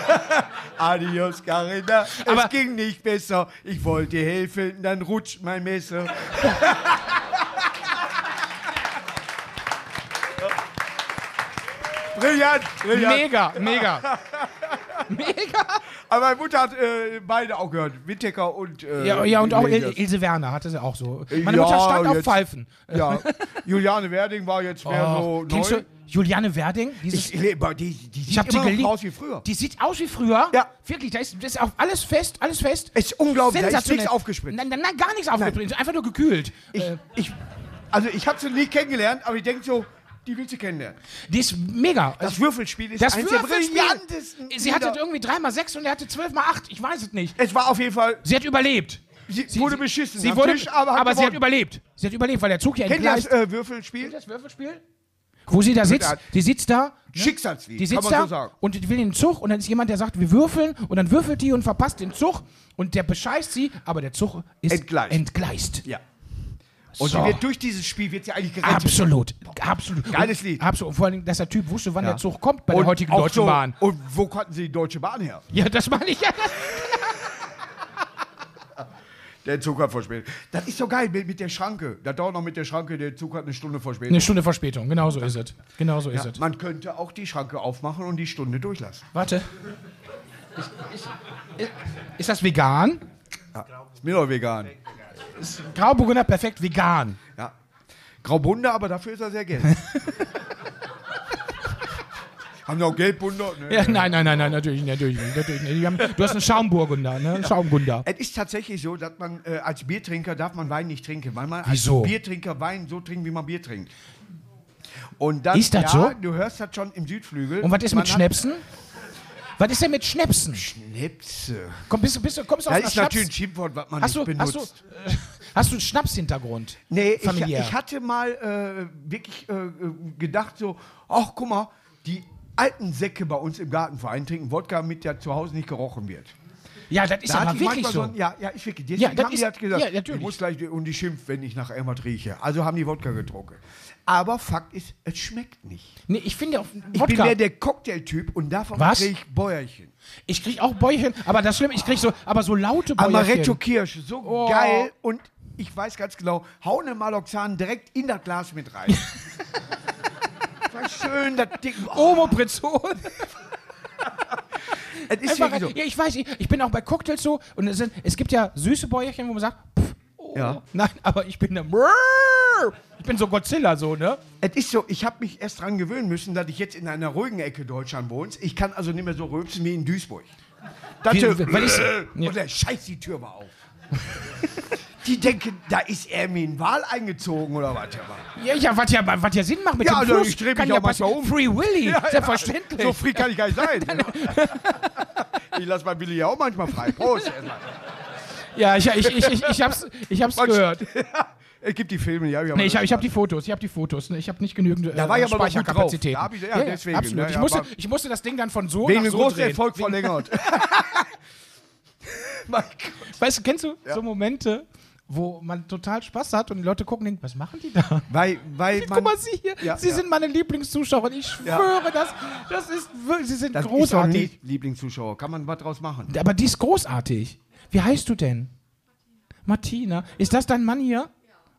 *laughs* adios, Carina. Aber- es ging nicht besser. Ich wollte helfen, dann rutscht mein Messer. *laughs* Brillant, brillant. Mega, mega. *laughs* Mega. Aber meine Mutter hat äh, beide auch gehört. Whittaker und. Äh, Ja, ja und auch Il. Ilse Werner hatte sie auch so. Meine Ja, Mutter stand auf jetzt- Pfeifen. Ja. *laughs* Juliane Werding war jetzt mehr Oh, so kennst neu. du Juliane Werding? Dieses, Ich, ich, lebe, die, die sieht die immer noch aus wie früher. Die sieht aus wie früher. Ja. Wirklich, da ist, das ist auch alles fest, alles fest. Es ist unglaublich, da ist nichts aufgespritzt. Nein, nein, nein, gar nichts aufgespritzt. Einfach nur gekühlt. Ich, Äh, ich, also ich habe sie nie kennengelernt, aber ich denke so, die willst du kennenlernen. Die ist mega. Das Würfelspiel ist das eins der brillantesten Sie hatte irgendwie 3 mal 6 und er hatte 12 mal 8. Ich weiß es nicht. Es war auf jeden Fall, Sie hat überlebt. sie, wurde beschissen. Sie wurde, Tisch, aber, aber, sie hat überlebt. Sie hat überlebt, weil der Zug ja Kennt ihr das entgleist. äh, Würfelspiel? das Würfelspiel? Wo sie da sitzt, die sitzt da. ne? Schicksalslied, Die kann sitzt man da so sagen. und die will den Zug und dann ist jemand, der sagt, wir würfeln und dann würfelt die und verpasst den Zug und der bescheißt sie, aber der Zug ist Entgleist. entgleist. Ja. Und So. sie wird durch dieses Spiel wird sie eigentlich gerettet. Absolut, absolut. Geiles Und- Lied. Absolut. Und vor allem, dass der Typ wusste, wann Ja. der Zug kommt bei der heutigen Deutschen so, Bahn. Und wo konnten sie die Deutsche Bahn her? Ja, das meine ich ja. Der Zug hat verspätet. Das ist so geil mit, mit der Schranke. Da dauert noch mit der Schranke, der Zug hat eine Stunde verspätet. Eine Stunde Verspätung, genau so ist es. Genau so ist Ja, es. man könnte auch die Schranke aufmachen und die Stunde durchlassen. Warte. Ist, ist, ist, ist das vegan? Ist mir doch vegan. Grauburgunder perfekt vegan. Ja. Graubunde, aber dafür ist er sehr gelb. *laughs* Haben noch Gelbbunder? Ne? Ja, nein, nein, nein, nein, natürlich nicht. Natürlich nicht, natürlich nicht. Die haben, du hast einen Schaumburgunder, ne? Einen Schaumgunder. Es ist tatsächlich so, dass man äh, als Biertrinker darf man Wein nicht trinken, weil man Wieso? als Biertrinker Wein so trinkt, wie man Bier trinkt. Und dann, Ist das ja, so? Du hörst das schon im Südflügel. Und was ist Man mit hat Schnäpsen? Was ist denn mit Schnäpsen? Schnäpse. Komm, bist du, bist du, kommst du aus Das ist Schnaps? natürlich ein Schimpfwort, was man Hast du, nicht hast du, benutzt. äh, hast du einen Schnapshintergrund? Nee, ich, ich hatte mal äh, wirklich äh, gedacht so, ach guck mal, die alten Säcke bei uns im Gartenverein trinken Wodka, mit der zu Hause nicht gerochen wird. Ja, das ist Da aber wirklich so. ein- ja, ja, ist wirklich. Deswegen Ja, das haben ist- die halt gesagt, ja, natürlich. ich muss gleich und die schimpft, wenn ich nach irgendwas rieche. Also haben die Wodka getrunken. Aber Fakt ist, es schmeckt nicht. Nee, ich finde auch Ich Wodka. bin mehr der Cocktailtyp und davon kriege ich Bäuerchen. ich krieg auch Bäuerchen, aber das Schlimme, ich krieg so, aber so laute Bäuerchen. Amaretto Kirsch, so Oh. geil und ich weiß ganz genau, hau eine Maloxan direkt in das Glas mit rein. *laughs* Schön, das Ding. Oh, Omoprazol. *laughs* *laughs* es ist Einfach, so. ja, ich weiß, ich, ich bin auch bei Cocktails so und es, sind, es gibt ja süße Bäuerchen, wo man sagt, pff, oh, Ja. nein, aber ich bin der ich bin so Godzilla so, ne? Es ist so, ich habe mich erst dran gewöhnen müssen, dass ich jetzt in einer ruhigen Ecke Deutschland wohne. Ich kann also nicht mehr so rülpsen wie in Duisburg. Das Wie- weil ich- und der scheiß die Tür war auf. *laughs* Die denken, da ist Ermin Wahl eingezogen oder was. Ja, ja, was ja, was ja Sinn macht mit Ja, dem also Fluss. ich dreh mich auch ja manchmal um. Free Willy, selbstverständlich. So frei kann ich gar nicht sein. *laughs* ich lasse mein Willi ja auch manchmal frei. Prost. erstmal. ja, ich, ich, ich, ich, ich hab's, ich hab's gehört. *laughs* es gibt die Filme, ja. Nee, ich habe ich hab die Fotos, ich habe die Fotos. Ne? Ich habe nicht genügend äh, Da war ich aber drauf. Da ich- ja, deswegen, absolut. ne, ich, ja, musste, aber- ich musste das Ding dann von so Wegen nach so großen drehen. Erfolg verlängert. *laughs* mein Gott. Weißt du, kennst du so Momente, wo man total Spaß hat und die Leute gucken und denken, was machen die da? Weil, weil man, Guck mal, Sie hier, Ja, Sie ja. sind meine Lieblingszuschauer. Ich schwöre, das, das ist wirklich, Sie sind das ist großartig. nicht Lieblingszuschauer. Kann man was draus machen? Aber die ist großartig. Wie heißt du denn? Martina. Ist das dein Mann hier?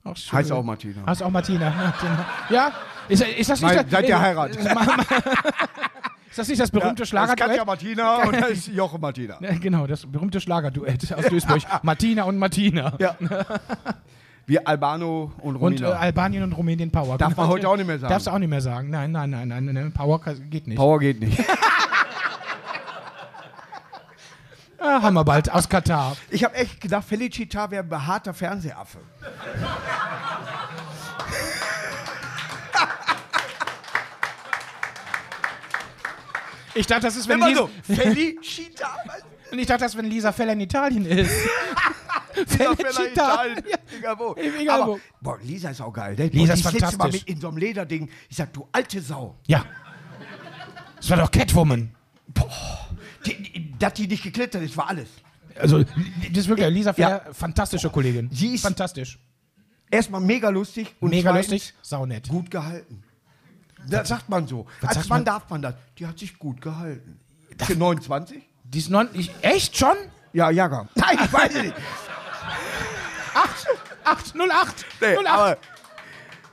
Ach, schön. Heißt auch Martina. Heißt auch Martina. Martina. Ja? Ist, ist das nicht Mein- das, seid ihr heiratet? *laughs* Ist das nicht das berühmte Das ist Katja Schlagerduett? Martina *laughs* und das ist Jochen Martina. Ja, genau, das berühmte Schlagerduett aus Duisburg. *laughs* Martina und Martina. Ja. Wir Albano und Und Romina. äh, Albanien und Rumänien Power. Darf man heute auch nicht mehr sagen. Darfst du auch nicht mehr sagen. Nein, nein, nein, nein, nein. Power geht nicht. Power geht nicht. *laughs* Ah, haben wir bald aus Katar. Ich habe echt gedacht, Felicita wäre ein behaarter Fernsehaffe. Ich dachte, das ist, wenn Lisa, so. Felicita. und ich dachte, das, wenn Lisa Feller in Italien ist. Lisa *laughs* Feller Felicita. Italien. Ja. Egal wo. Egal Aber, wo. boah, Lisa ist auch geil. Ne? Lisa Boah, ist fantastisch. Mal mit in so einem Lederding. Ich sag, du alte Sau. Ja. Das war doch Catwoman. Die, dass die nicht geklettert ist, war alles. Also, das ist wirklich Lisa Feller, fantastische Kollegin. Sie ist- fantastisch. Erstmal mega lustig und Mega lustig, saunett. gut gehalten. Das sagt man so. Als sagt Mann man? darf man das. Die hat sich gut gehalten. Für 29? Die ist non, ich, echt schon? Ja, Jahrgang. *laughs* Nein, ich weiß es nicht. 8, 8, 08, Nee, 08. aber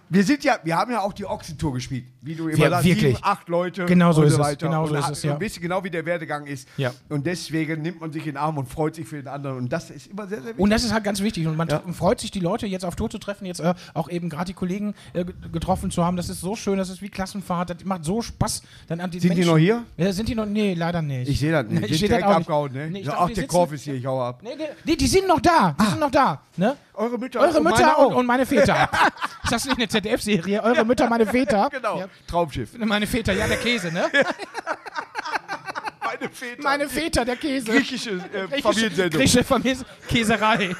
wir sind ja, wir haben ja auch die Ochsentour gespielt. Wie du immer Wir- sagst, sieben, acht Leute Genau so und ist so es, weiter. genau und so ist es, ja. Und wisst ihr genau, wie der Werdegang ist. Ja. Und deswegen nimmt man sich in den Arm und freut sich für den anderen. Und das ist immer sehr, sehr wichtig. Und das ist halt ganz wichtig. Und man tr- freut sich, die Leute jetzt auf Tour zu treffen, jetzt äh, auch eben gerade die Kollegen äh, ge- getroffen zu haben. Das ist so schön, das ist wie Klassenfahrt, das macht so Spaß. Dann an die Sind die Menschen- noch hier? Ja, sind die noch? Nee, leider nicht. ich sehe das nicht. Die *laughs* ich sind seh das direkt auch nicht. abgehauen, ne? Nee, ich ja, dachte, ach, die der Korb ist hier, ich hau ab. Nee, nee, die sind noch da. Die sind noch da. Ne? Eure Mütter Eure und Mütter meine und, und meine Väter. *laughs* ist das nicht eine ZDF-Serie? Eure Mütter, meine Väter. *laughs* Genau, Ja, Traumschiff. meine Väter, ja, der Käse, ne? *laughs* Meine Väter. Meine Väter, der Käse. griechische äh, Familiensendung. Griechische Familie Käserei.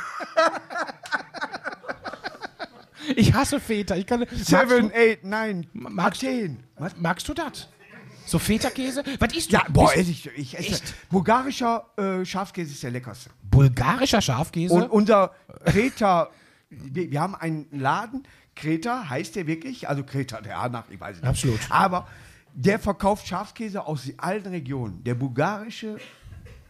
ich hasse Väter. Ich kann, Seven, magst, eight, nine, magst- du, magst du das? So Feta-Käse? Was isst du? Ja, boah, esse ich, ich esse. Bulgarischer äh, Schafskäse ist der leckerste. Bulgarischer Schafkäse? Und unser Kreta, wir haben einen Laden, Kreta heißt der wirklich, also Kreta, der Hanach, ich weiß nicht. Absolut. Aber der verkauft Schafskäse aus allen Regionen. Der bulgarische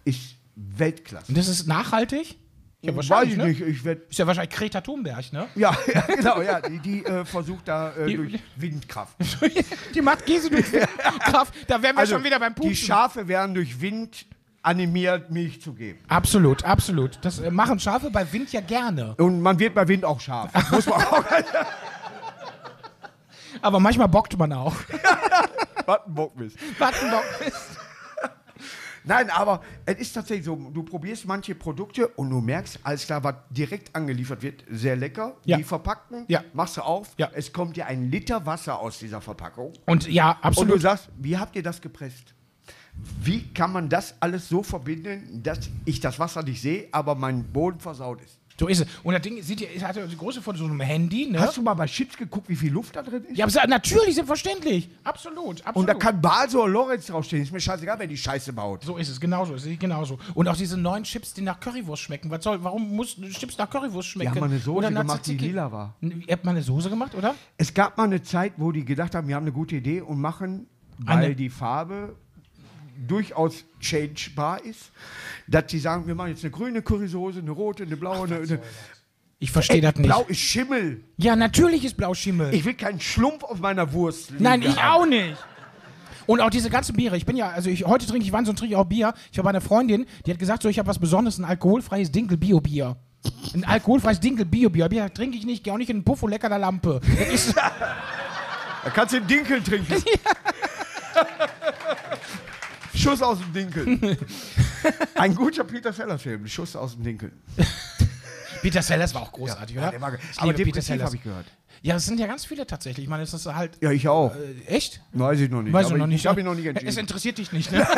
ist Weltklasse. Und das ist nachhaltig? Ja, weiß ich ne? nicht, ich werde Ist ja wahrscheinlich Greta Thunberg, ne? ja, *laughs* ja, genau, ja, die, die äh, versucht da äh, Die- durch Windkraft. *laughs* Die macht Käse durch *laughs* Kraft. Da wären wir Also, schon wieder beim die Pupen. Schafe werden durch Wind animiert, Milch zu geben. Absolut, absolut. Das äh, machen Schafe bei Wind ja gerne. Und man wird bei Wind auch scharf. Muss man auch. *laughs* Aber manchmal bockt man auch. *laughs* Wattenbockmist. Wattenbock. Nein, aber es ist tatsächlich so, du probierst manche Produkte und du merkst, alles klar, was direkt angeliefert wird, sehr lecker. Ja. Die verpackten, Ja. machst du auf, Ja. es kommt dir ein Liter Wasser aus dieser Verpackung. Und ja, Und du absolut. sagst, wie habt ihr das gepresst? Wie kann man das alles so verbinden, dass ich das Wasser nicht sehe, aber mein Boden versaut ist? So ist es. Und das Ding sieht ja, es hat ja die große von so einem Handy, ne? Hast du mal bei Chips geguckt, wie viel Luft da drin ist? ja, aber natürlich, selbstverständlich. Absolut, absolut. Und da kann Basel oder Lorenz draufstehen. Ist mir scheißegal, wer die Scheiße baut. so ist es, genauso ist es, genauso. Und auch diese neuen Chips, die nach Currywurst schmecken. Was soll, warum muss Chips nach Currywurst Die schmecken? haben mal eine Soße gemacht, die Tzatziki? lila war. Ihr habt mal eine Soße gemacht, oder? Es gab mal eine Zeit, wo die gedacht haben, wir haben eine gute Idee und machen, weil Eine- die Farbe durchaus changebar ist, dass sie sagen, wir machen jetzt eine grüne Currysoße, eine rote, eine blaue, eine, eine Ich verstehe das nicht. blau ist Schimmel. Ja, natürlich ist Blau Schimmel. Ich will keinen Schlumpf auf meiner Wurst. Nein, ich haben. auch nicht. Und auch diese ganzen Biere. Ich bin ja, also ich, heute trinke ich Wein, sonst trinke ich auch Bier. Ich habe eine Freundin, die hat gesagt, so, ich habe was Besonderes, ein alkoholfreies Dinkel-Bio-Bier. Ein alkoholfreies Dinkel-Bio-Bier. Bier trinke ich nicht, gehe auch nicht in den Puffo lecker der Lampe. Da kannst du den Dinkel trinken. *laughs* *laughs* Schuss aus dem Dinkel. *laughs* Ein guter Peter Sellers-Film, Schuss aus dem Dinkel. *laughs* Peter Sellers war auch großartig, oder? Der war, Ich aber liebe Peter Sellers. habe ich gehört. Ja, es sind ja ganz viele tatsächlich. Ich meine, es ist halt. Ja, ich auch. Äh, echt? Weiß ich noch nicht. Weiß ich noch nicht. Ich habe ihn noch nicht Es entschieden. interessiert dich nicht, ne? *laughs*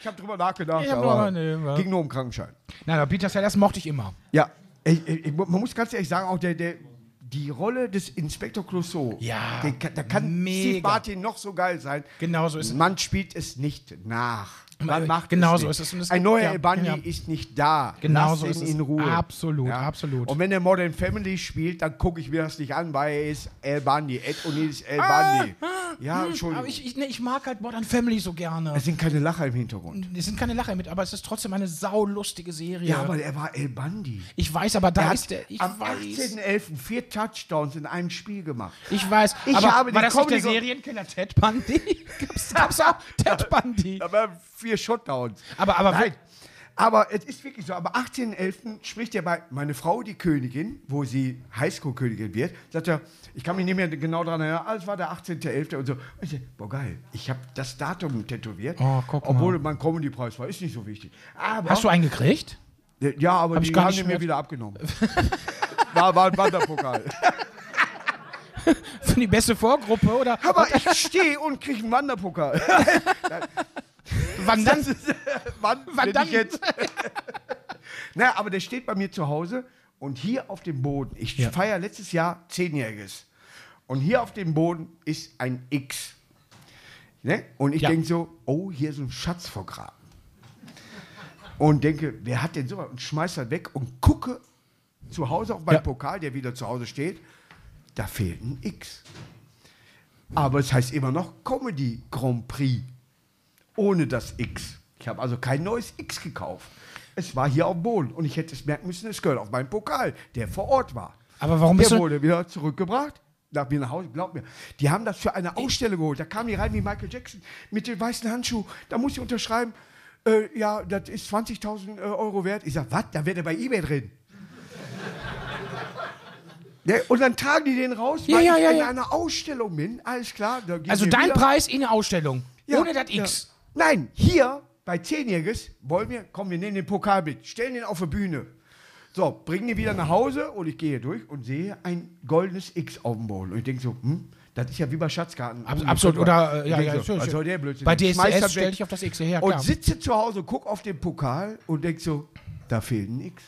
Ich habe drüber nachgedacht, Ich hab aber nee, ja. ging nur um Krankenschein. Nein, aber Peter Sellers mochte ich immer. Ja, ich, ich, man muss ganz ehrlich sagen, auch der, der, die Rolle des Inspektor Clouseau, Ja, den da kann mega. Steve Martin noch so geil sein. Genau so ist es. Man spielt es nicht nach. Man macht genau so ist es. Und es Ein neuer ja, El Bandi ja. ist nicht da. Genau Lass so ist es. in Ruhe. Absolut, absolut. Und wenn er Modern Family spielt, dann gucke ich mir das nicht an, weil er ist El Bandi. Ed O'Neill ist El Ah, Bandi. ja, Entschuldigung. Aber ich, ich, nee, ich mag halt Modern Family so gerne. es sind keine Lacher im Hintergrund. Es sind keine Lacher mit, aber es ist trotzdem eine saulustige Serie. Ja, aber er war El Bandi. ich weiß, aber da Er ist hat der. Ich am weiß. 18.11. vier Touchdowns in einem Spiel gemacht. Ich weiß. Ich aber habe war das nicht der Serienkiller Ted Bundy? *laughs* gab's, gab's auch *laughs* Ted Bundy. Waren vier Shutdowns. Aber, aber Nein. Aber es ist wirklich so. Aber 18.11. spricht er bei meine Frau, die Königin, wo sie Highschool-Königin wird, sagt er, ich kann mich nicht mehr genau daran erinnern, alles war der 18.11. und so. Und ich sag, boah, geil, ich habe das Datum tätowiert, Oh, obwohl mein Comedy-Preis war, ist nicht so wichtig. Aber, Hast du einen gekriegt? ja, aber Hab die haben nicht die mir wieder abgenommen. *laughs* war, war ein Wanderpokal. *laughs* Für die beste Vorgruppe oder? Aber ich stehe und kriege einen Wanderpokal. *laughs* Wann dann? Das ist, wann, *laughs* Wann dann? jetzt? *laughs* naja, aber der steht bei mir zu Hause und hier auf dem Boden, ich Ja. feiere letztes Jahr Zehnjähriges und hier auf dem Boden ist ein X. Ne? Und ich Ja. denke so, oh, hier ist ein Schatz vergraben. Und denke, wer hat denn sowas? Und schmeiß das weg und gucke zu Hause auf meinen Ja. Pokal, der wieder zu Hause steht, da fehlt ein X. Aber es heißt immer noch Comedy Grand Prix ohne das X. Ich habe also kein neues X gekauft. Es war hier auf dem Boden und ich hätte es merken müssen, es gehört auf meinen Pokal, der vor Ort war. Aber warum Der bist du? wurde wieder zurückgebracht. nach mir nach Hause, glaub mir, die haben das für eine Ausstellung geholt. Da kam die rein wie Michael Jackson mit dem weißen Handschuh. Da muss ich unterschreiben, äh, ja, das ist 20.000 äh, Euro wert. Ich sag, was? Da wäre der bei eBay drin. Ja, *laughs* und dann tragen die den raus, Ja, weil ja, ich ja, in ja. einer Ausstellung bin. Alles klar. Also dein wieder. Preis in der Ausstellung. Ohne das. X. Nein, hier bei Zehnjähriges wollen wir, komm, wir nehmen den Pokal mit, stellen den auf die Bühne. So, bringen den wieder nach Hause und ich gehe durch und sehe ein goldenes X auf dem Boden. Und ich denke so, hm, das ist ja wie bei Schatzkarten. Abs- absolut, oder, äh, ja, Ich ja, so, schön. soll der Blödsinn? Bei Ich DSDS das stell weg. dich auf das X her, Und klar. sitze zu Hause, guck auf den Pokal und denk so, da fehlt ein X.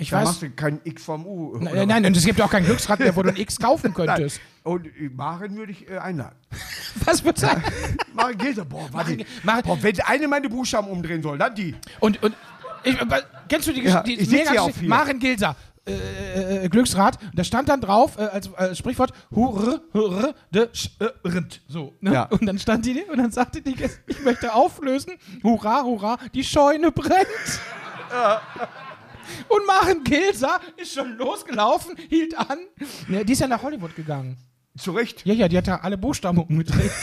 Ich Da weiß. machst du kein X vom U. Nein, nein, und es gibt ja auch kein Glücksrad mehr, wo du ein X kaufen *laughs* Nein. könntest. Und äh, Maren würde ich äh, einladen. *laughs* Was wird sagen? *laughs* Maren Gilser, boah, warte. Maren- Maren- boah, wenn eine meine Buchstaben umdrehen soll, dann die. Und, und ich, kennst du die Ja, hier vier. Maren Gilser. Äh, äh, Glücksrad, da stand dann drauf äh, als äh, Sprichwort Hurre, Hurre, de Sch, äh, Rind. So. Ne? Ja. Und dann stand die und dann sagte die, ich möchte auflösen. Hurra, hurra, die Scheune brennt. Und Maren Gilser ist schon losgelaufen, hielt an. Ne, die ist ja nach Hollywood gegangen. Zu Recht. Ja, ja, die hat da alle Buchstaben umgedreht. *laughs*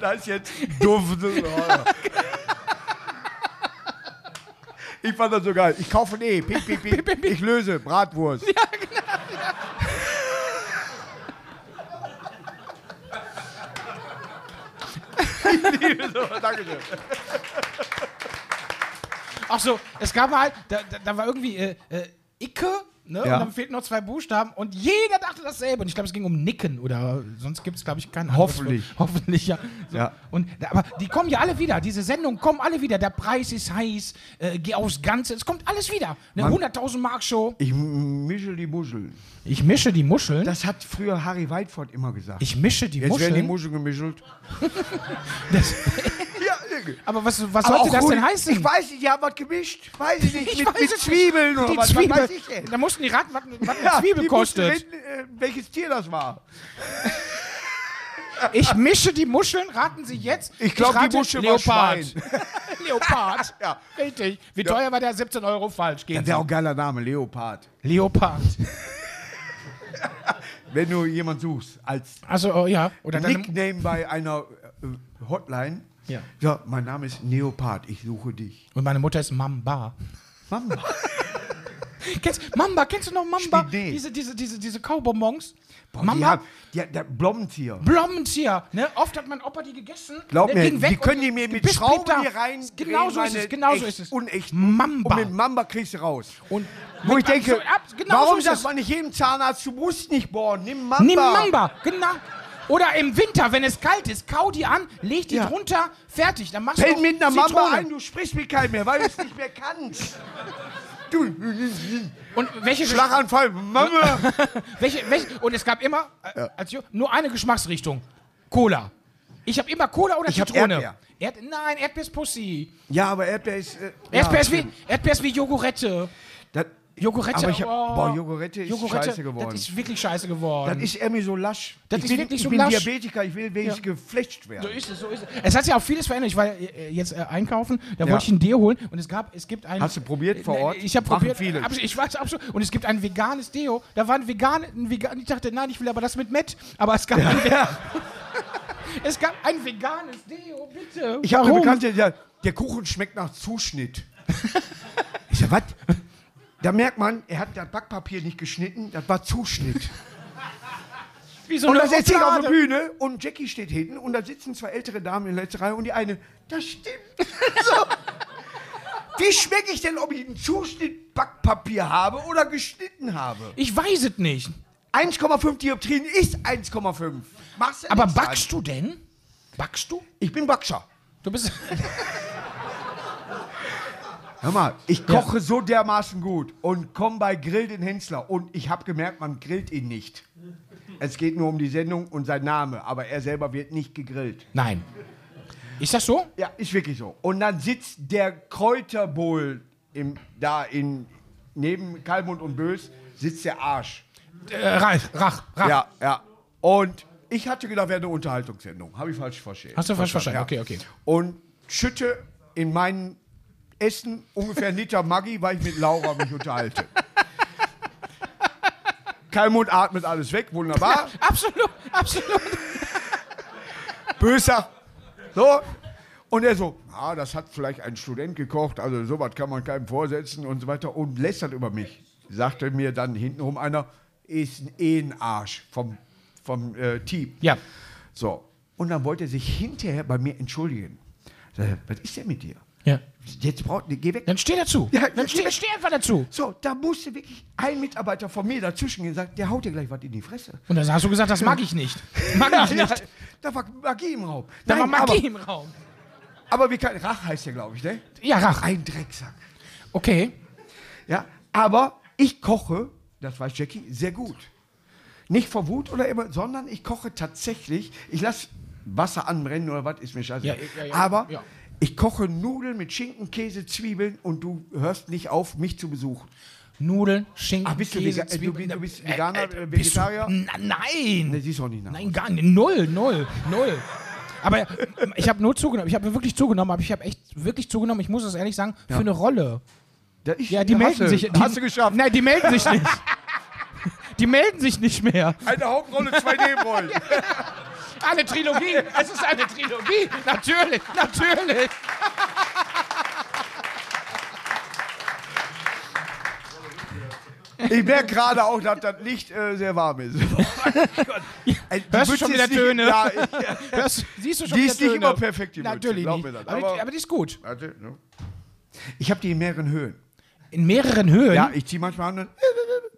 Da ist jetzt duft. *laughs* Ich fand das so geil. Ich kaufe ein E. Piep, piep, piep. Ich löse. Bratwurst. *laughs* Ich liebe so. Dankeschön. Ach so, es gab halt, da, da, da war irgendwie äh, äh, Icke, ne? Ja. Und dann fehlten noch zwei Buchstaben und jeder dachte dasselbe. Und ich glaube, es ging um Nicken oder sonst gibt es, glaube ich, keinen Hoffentlich. Hoffentlich, ja. So. Ja. Und, aber die kommen ja alle wieder. Diese Sendungen kommen alle wieder. Der Preis ist heiß, äh, geh aufs Ganze. Es kommt alles wieder. Eine 100.000 Mark Show. Ich mischel die Muscheln. Ich mische die Muscheln. Das hat früher Harry Weidford immer gesagt. ich mische die Jetzt werden die Muscheln. Muscheln gemischelt. *laughs* *laughs* Das, Ja, irgendwie. aber was, was Aber sollte das Rudi- denn heißen? Ich weiß nicht, die haben was gemischt. Weiß ich nicht. Ich mit weiß mit Zwiebeln nicht. oder die was. Zwiebel. Was weiß ich denn? Da mussten die raten, was, was eine *laughs* Ja, Zwiebel die mussten kostet. reden, äh, welches Tier das war. *laughs* Ich mische die Muscheln, raten Sie jetzt. Ich glaub, die Muschel war Leopard. Schwein. *laughs* Leopard. Ja. Richtig. Wie teuer war der? 17 Euro falsch. Gehen Das wäre auch ein geiler Name, Leopard. Leopard. Wenn du jemanden suchst, als Also, oh, ja. Oder Nickname bei einer äh, Hotline. Ja. ja, mein Name ist Leopard, ich suche dich. Und meine Mutter ist Mamba. Mama. *laughs* Kennst, Mamba, kennst du noch Mamba? Spinell. Diese, diese, diese, diese Kaubonbons. Boah, Mamba. Die haben, die, der Blommentier. Blommentier. Ne? Oft hat mein Opa die gegessen. Glaub ne, mir, die können die mir mit Schrauben hier rein. Genau so ist es, genau so ist es. Unecht. Mamba. Und mit Mamba kriegst du raus. Und Wo ich denke, so, ab- genau warum so sagt man nicht jedem Zahnarzt, du musst nicht bohren, nimm Mamba. Nimm Mamba, genau. Oder im Winter, wenn es kalt ist, kau die an, leg die Ja. drunter, fertig. Dann machst du Fällt noch mit einer Zitrone. Mamba ein, du sprichst mit keinem mehr, weil du es nicht mehr kannst. Du, Und welche, Schlaganfall, Mama. *laughs* welche, welche, und es gab immer, äh, Jo- nur eine Geschmacksrichtung. Cola. Ich habe immer Cola oder Ich Zitrone. Erdbeer. Erd nein, Erdbeer ist Pussy. Ja, aber Erdbeer ist. Äh, Erdbeer, ja, ist wie. Erdbeer ist wie Jogurette. Das, Jogurette, Aber ich hab, oh. boah, Jogurette ist scheiße geworden. Das ist wirklich scheiße geworden. Das ist irgendwie so lasch. Das ich ist bin, wirklich ich so bin lasch. Diabetiker, ich will wenigstens geflecht so werden. ist es, so ist es. Es hat sich auch vieles verändert. Ich war äh, jetzt äh, einkaufen, da Ja. wollte ich ein Deo holen und es gab, es gibt ein. Hast du probiert vor Äh, Ort? Ich habe probiert. viele. Ich, weiß absolut. Und es gibt ein veganes Deo. Da war ein vegan, ein vegan. Ich dachte, nein, ich will aber das mit Met. Aber es gab, ein, Ve- *laughs* *laughs* es gab ein veganes Deo, bitte. Ich habe eine? Bekannte, der, der Kuchen schmeckt nach Zuschnitt. *laughs* ich sag, was? Da merkt man, er hat das Backpapier nicht geschnitten, das war Zuschnitt. *laughs* Wie so Und das erzählt auf der. Bühne und Jackie steht hinten und da sitzen zwei ältere Damen in der letzten Reihe und die eine, das stimmt. *laughs* so. Wie schmecke ich denn, ob ich einen Zuschnitt Backpapier habe oder geschnitten habe? Ich weiß es nicht. 1,5 Dioptrien ist 1,5. Machst du Aber nichts backst du denn? Backst du? Ich bin Backscher. Du bist. *laughs* Hör mal, ich koche so dermaßen gut und komme bei Grill den Hensler und ich habe gemerkt, man grillt ihn nicht. Es geht nur um die Sendung und sein Name, aber er selber wird nicht gegrillt. Nein. Ist das so? Ja, ist wirklich so. Und dann sitzt der Kräuterbowl im, da in, neben Kalmund und Bös, sitzt der Arsch. Äh, Rach, Rach, Rach. Ja, ja. Und ich hatte gedacht, wäre eine Unterhaltungssendung. Habe ich falsch verstanden. Hast du falsch verstanden? Ja. Okay, okay. Und schütte in mein Essen ungefähr einen Liter Maggi, weil ich mit Laura mich unterhalte. Kalmund atmet alles weg, wunderbar. Absolut, absolut. Böser. So. Und er so, ah, das hat vielleicht ein Student gekocht, also sowas kann man keinem vorsetzen und so weiter und lästert über mich. Sagte mir dann hintenrum einer, ist ein eh ein Arsch vom, vom äh, Team. Ja. So. Und dann wollte er sich hinterher bei mir entschuldigen. Sag Was ist denn mit dir? Ja. Jetzt braucht, geh weg. Dann steh dazu. Ja, dann steh, steh einfach dazu. So, da musste wirklich ein Mitarbeiter von mir dazwischen gehen und sagen, der haut dir gleich was in die Fresse. Und dann hast du gesagt, das mag ich nicht. Mag ich Ja, nicht. da war Magie im Raum. Da war Nein, Magie im Raum. Aber, aber wie kann, Rach heißt der, glaube ich, ne? Ja, Rach. Ein Drecksack. Okay. Ja, aber ich koche, das weiß Jackie, sehr gut. Nicht vor Wut oder immer, sondern ich koche tatsächlich, ich lasse Wasser anbrennen oder was, ist mir scheiße. Ja, ja, ja, aber. Ich koche Nudeln mit Schinken, Käse, Zwiebeln und du hörst nicht auf, mich zu besuchen. Nudeln, Schinken, Ah, bist du Käse, Vega- du Zwiebeln. bist- du bist Äh, Veganer, äh, äh, du- Vegetarier? Na, nein. Ne, siehst du auch nicht nach. Nein, gar nicht. Null, null, null. Aber äh, ich habe nur zugenommen. Ich habe wirklich zugenommen, aber ich habe echt wirklich zugenommen. Ich muss das ehrlich sagen, für eine Rolle. Da ich, Ja, die melden sich. Du, Die, hast du geschafft. Nein, die melden sich nicht. *laughs* Die melden sich nicht mehr. Eine Hauptrolle, zwei Nebenrollen. *laughs* Eine Trilogie. Es ist eine Trilogie. Natürlich, natürlich. Ich merke gerade auch, dass das nicht äh, sehr warm ist. Ey, du Hörst du würdest schon jetzt wieder Töne? Nicht, ja, *laughs* ich, Hörst, siehst du schon Die wieder ist nicht Töne? immer perfekt, die Mütze, Natürlich glaub nicht. mir das. Aber, Aber- die, aber die ist gut. Warte, ne? Ich habe die in mehreren Höhen. In mehreren Höhen. Ja, ich ziehe manchmal an. und-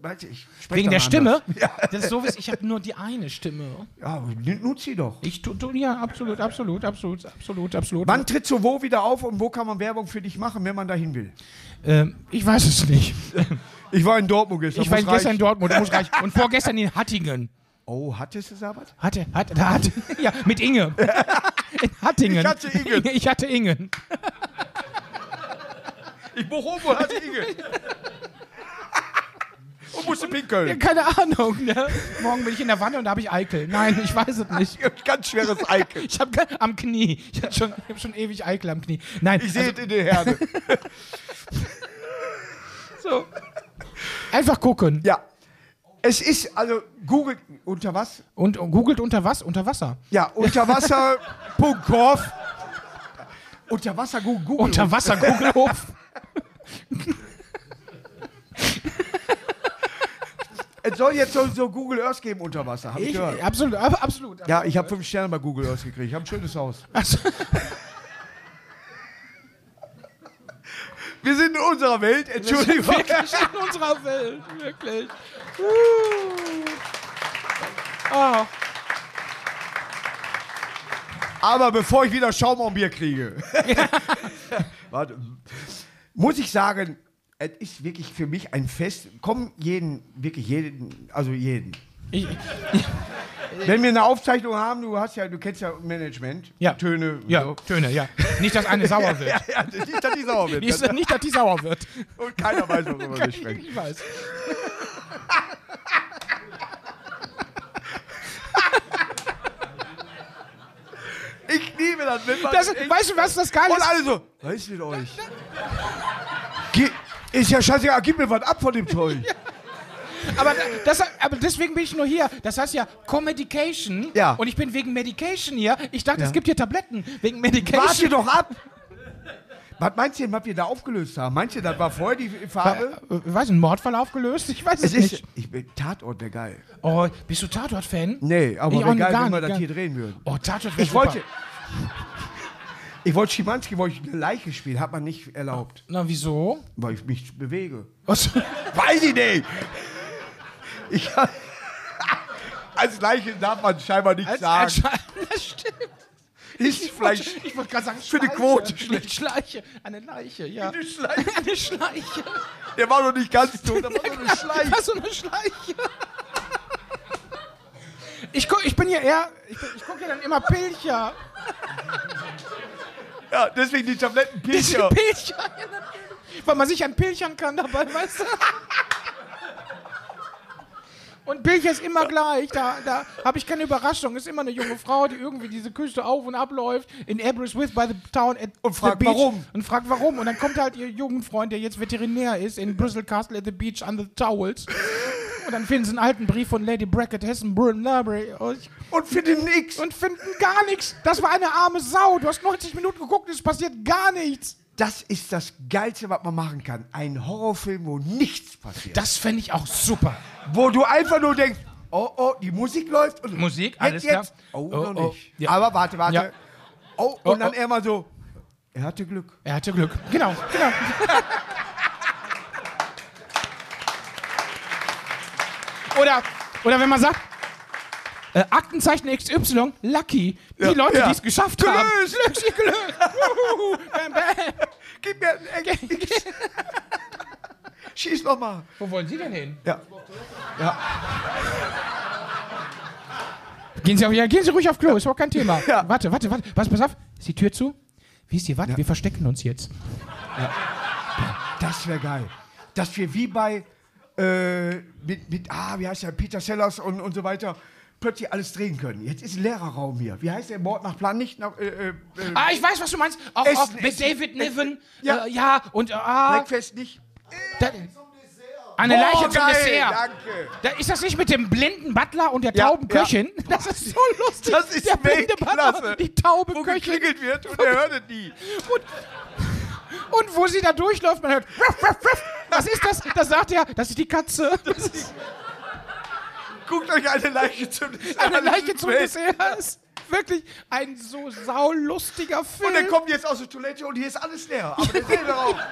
Weißt du, ich sprech Wegen der Stimme? Ja, Das ist so, ich habe nur die eine Stimme. ja nutz sie doch. Ich tu, tu, ja, absolut, absolut, absolut, absolut, absolut. Wann trittst du wo wieder auf und wo kann man Werbung für dich machen, wenn man dahin will? Ähm, ich weiß es nicht. *laughs* Ich war in Dortmund gestern. Ich war gestern in reichen. Dortmund. Und vorgestern in Hattingen. Oh, hattest du was? Hatte, hatte, da hatte, *laughs* ja, mit Inge. *laughs* In Hattingen. Ich hatte Ingen. Ich hatte Ingen. Ich buch um und hatte Inge. und musste Ja, pinkeln. keine Ahnung, ne? Morgen bin ich in der Wanne und da habe ich Eikel. Nein, ich weiß es nicht. *laughs* Ganz schweres Eikel. Ich habe am Knie. Ich habe schon, ich hab schon ewig Eikel am Knie. Nein, Ich sehe also, es in der Herde. *laughs* so. einfach gucken. Ja. Es ist, also, Google, unter was? Und, und googelt unter was? Unter Wasser. Ja, unterwasser.corf. Unter Wasser, Google. *laughs* Google Unter Wasser, Google-Hof. Es soll jetzt so, Google Earth geben unter Wasser, hab ich, Ich, gehört. absolut, ab- absolut. Ja, ich habe fünf Sterne bei Google Earth gekriegt. Ich habe ein schönes Haus. Also, Wir sind in unserer Welt, Entschuldigung. wirklich in unserer Welt. Wirklich. Uh. Oh. Aber bevor ich wieder Schaum am Bier kriege, *laughs* warte, muss ich sagen, es ist wirklich für mich ein Fest. Komm jeden, wirklich jeden, also jeden. Ich, *laughs* Wenn wir eine Aufzeichnung haben, du hast ja, du kennst ja Management, Ja. Töne, ja, so. Töne, ja. Nicht, dass eine *laughs* sauer wird. Ja, ja, nicht, dass die sauer wird. Nicht, nicht, dass die sauer wird. Und keiner weiß, worüber *laughs* wir sprechen. ich weiß. Ich liebe das, wenn man. Das, echt- weißt du, was das Geile und ist? alle so, was ist mit euch? Ge ist ja scheißegal, gib mir was ab von dem *laughs* Zeug. Aber, das, aber deswegen bin ich nur hier. Das heißt ja Comedication. Ja. Und ich bin wegen Medication hier. Ich dachte, es gibt hier Tabletten. Wegen Medication. Warte doch ab! Was meinst du denn, was wir da aufgelöst haben? Meinst du, das war vorher die Farbe? Äh, weiß ein Mordfall aufgelöst? Ich weiß es, Es ist, nicht. ich bin Tatort, wäre geil. Oh, bist du Tatort-Fan? Nee, aber Ich wäre geil, wenn wir das hier drehen würden. Oh, Tatort wäre Ich wollte. Ich wollte Schimanski, wollte ich eine Leiche spielen, hat man nicht erlaubt, Na, wieso? weil ich mich bewege. Was? *laughs* Weiß ich nicht! Ich, *laughs* als Leiche darf man scheinbar nichts sagen. Als, als, *laughs* das stimmt. Ist vielleicht Ich wollte gerade sagen, für die Schleiche. Quote Eine Schleiche. Eine Leiche, ja. eine Schleiche. Eine Schleiche. Der war noch nicht ganz tot, der war nur eine *laughs* Schleiche. Was so eine Schleiche. Ich, guck, ich bin ja eher, ich, ich gucke ja dann immer Pilcher. Ja, deswegen die Tabletten Pilcher. Pilcher. Ja. Weil man sich an Pilchern kann dabei, weißt du? Und Pilcher ist immer gleich. Da, da habe ich keine Überraschung. Ist immer eine junge Frau, die irgendwie diese Küste auf und abläuft in Aberystwyth by the town at Und the fragt, beach. warum. Und fragt warum. Und dann kommt halt ihr Jugendfreund, der jetzt Veterinär ist, in Bristol Castle at the beach on the towels. Und dann finden sie einen alten Brief von Lady Brackett, Hessen, Brun, Library. Und finden nix. Und finden gar nichts. Das war eine arme Sau. Du hast 90 Minuten geguckt, es passiert gar nichts. Das ist das Geilste, was man machen kann. Ein Horrorfilm, wo nichts passiert. Das fände ich auch super. wo du einfach nur denkst, oh, oh, die Musik läuft. Und Musik, jetzt, alles klar. jetzt. Oh, Oh, noch oh, nicht. ja. Aber warte, warte. Ja. Oh, Oh, und dann oh. er mal so, er hatte Glück. Er hatte Glück. Genau, genau. *laughs* oder, oder wenn man sagt, äh, Aktenzeichen XY, Lucky. Die Ja, Leute, ja. die es geschafft Gelöst. haben. Gelöst. gelöst. Wuhu. Bam, bam. Gib mir ein. Schieß noch mal. Wo wollen Sie denn hin? Ja. Ja. Gehen Sie, auf, ja, gehen Sie ruhig auf Klo, ist überhaupt kein Thema. Warte, warte, warte. Was, pass auf. Ist die Tür zu? Wisst ihr was? Wir verstecken uns jetzt. Das wäre geil. Dass wir wie bei, äh, mit, mit, ah, wie heißt der, Peter Sellers und, und so weiter, plötzlich alles drehen können. Jetzt ist ein leerer Raum hier. Wie heißt der Mord nach Plan? Nicht nach, äh, äh, äh, Ah, ich weiß, was du meinst. Auch, Essen, auch mit Essen, David. Niven. Ja. Äh, ja, und ah, Breakfast nicht. da, eine Boah, Leiche zum geil, Dessert. danke. Da, ist das nicht mit dem blinden Butler und der Ja, tauben ja. Köchin? *laughs* Das ist so lustig. Das ist der blinde Butler, die taube Wo Köchin. geklingelt wird und er hört es nie. Und wo sie da durchläuft, man hört. Ruff, ruff, ruff. Was ist das? Da sagt er, das ist die Katze. Das ist Guckt euch eine Leiche zum Dessert *laughs* eine. Leiche zum. Dessert. Ist wirklich ein so saulustiger Film. Und er kommt jetzt aus der Toilette und hier ist alles leer. Aber derselbe Raum. *laughs*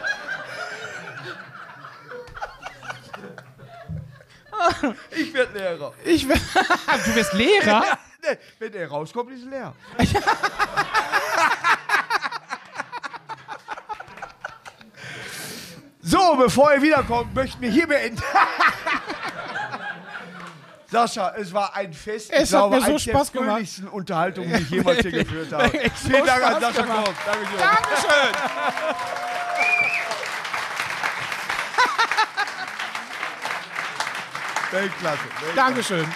Ich werde Lehrer. Ich will, *laughs* du wirst Lehrer? Nee, Wenn er rauskommt, ist leer. So, bevor er wiederkommt, möchten wir hier beenden. Sascha, es war ein Fest. Es ich glaube, hat mir so Spaß der gemacht. fröhlichsten Unterhaltungen, die ich jemals hier geführt habe. *laughs* So Vielen Dank an Spaß Sascha gemacht. Korb. Danke, Junge. Dankeschön. Weltklasse. *laughs* Weltklasse. Dankeschön.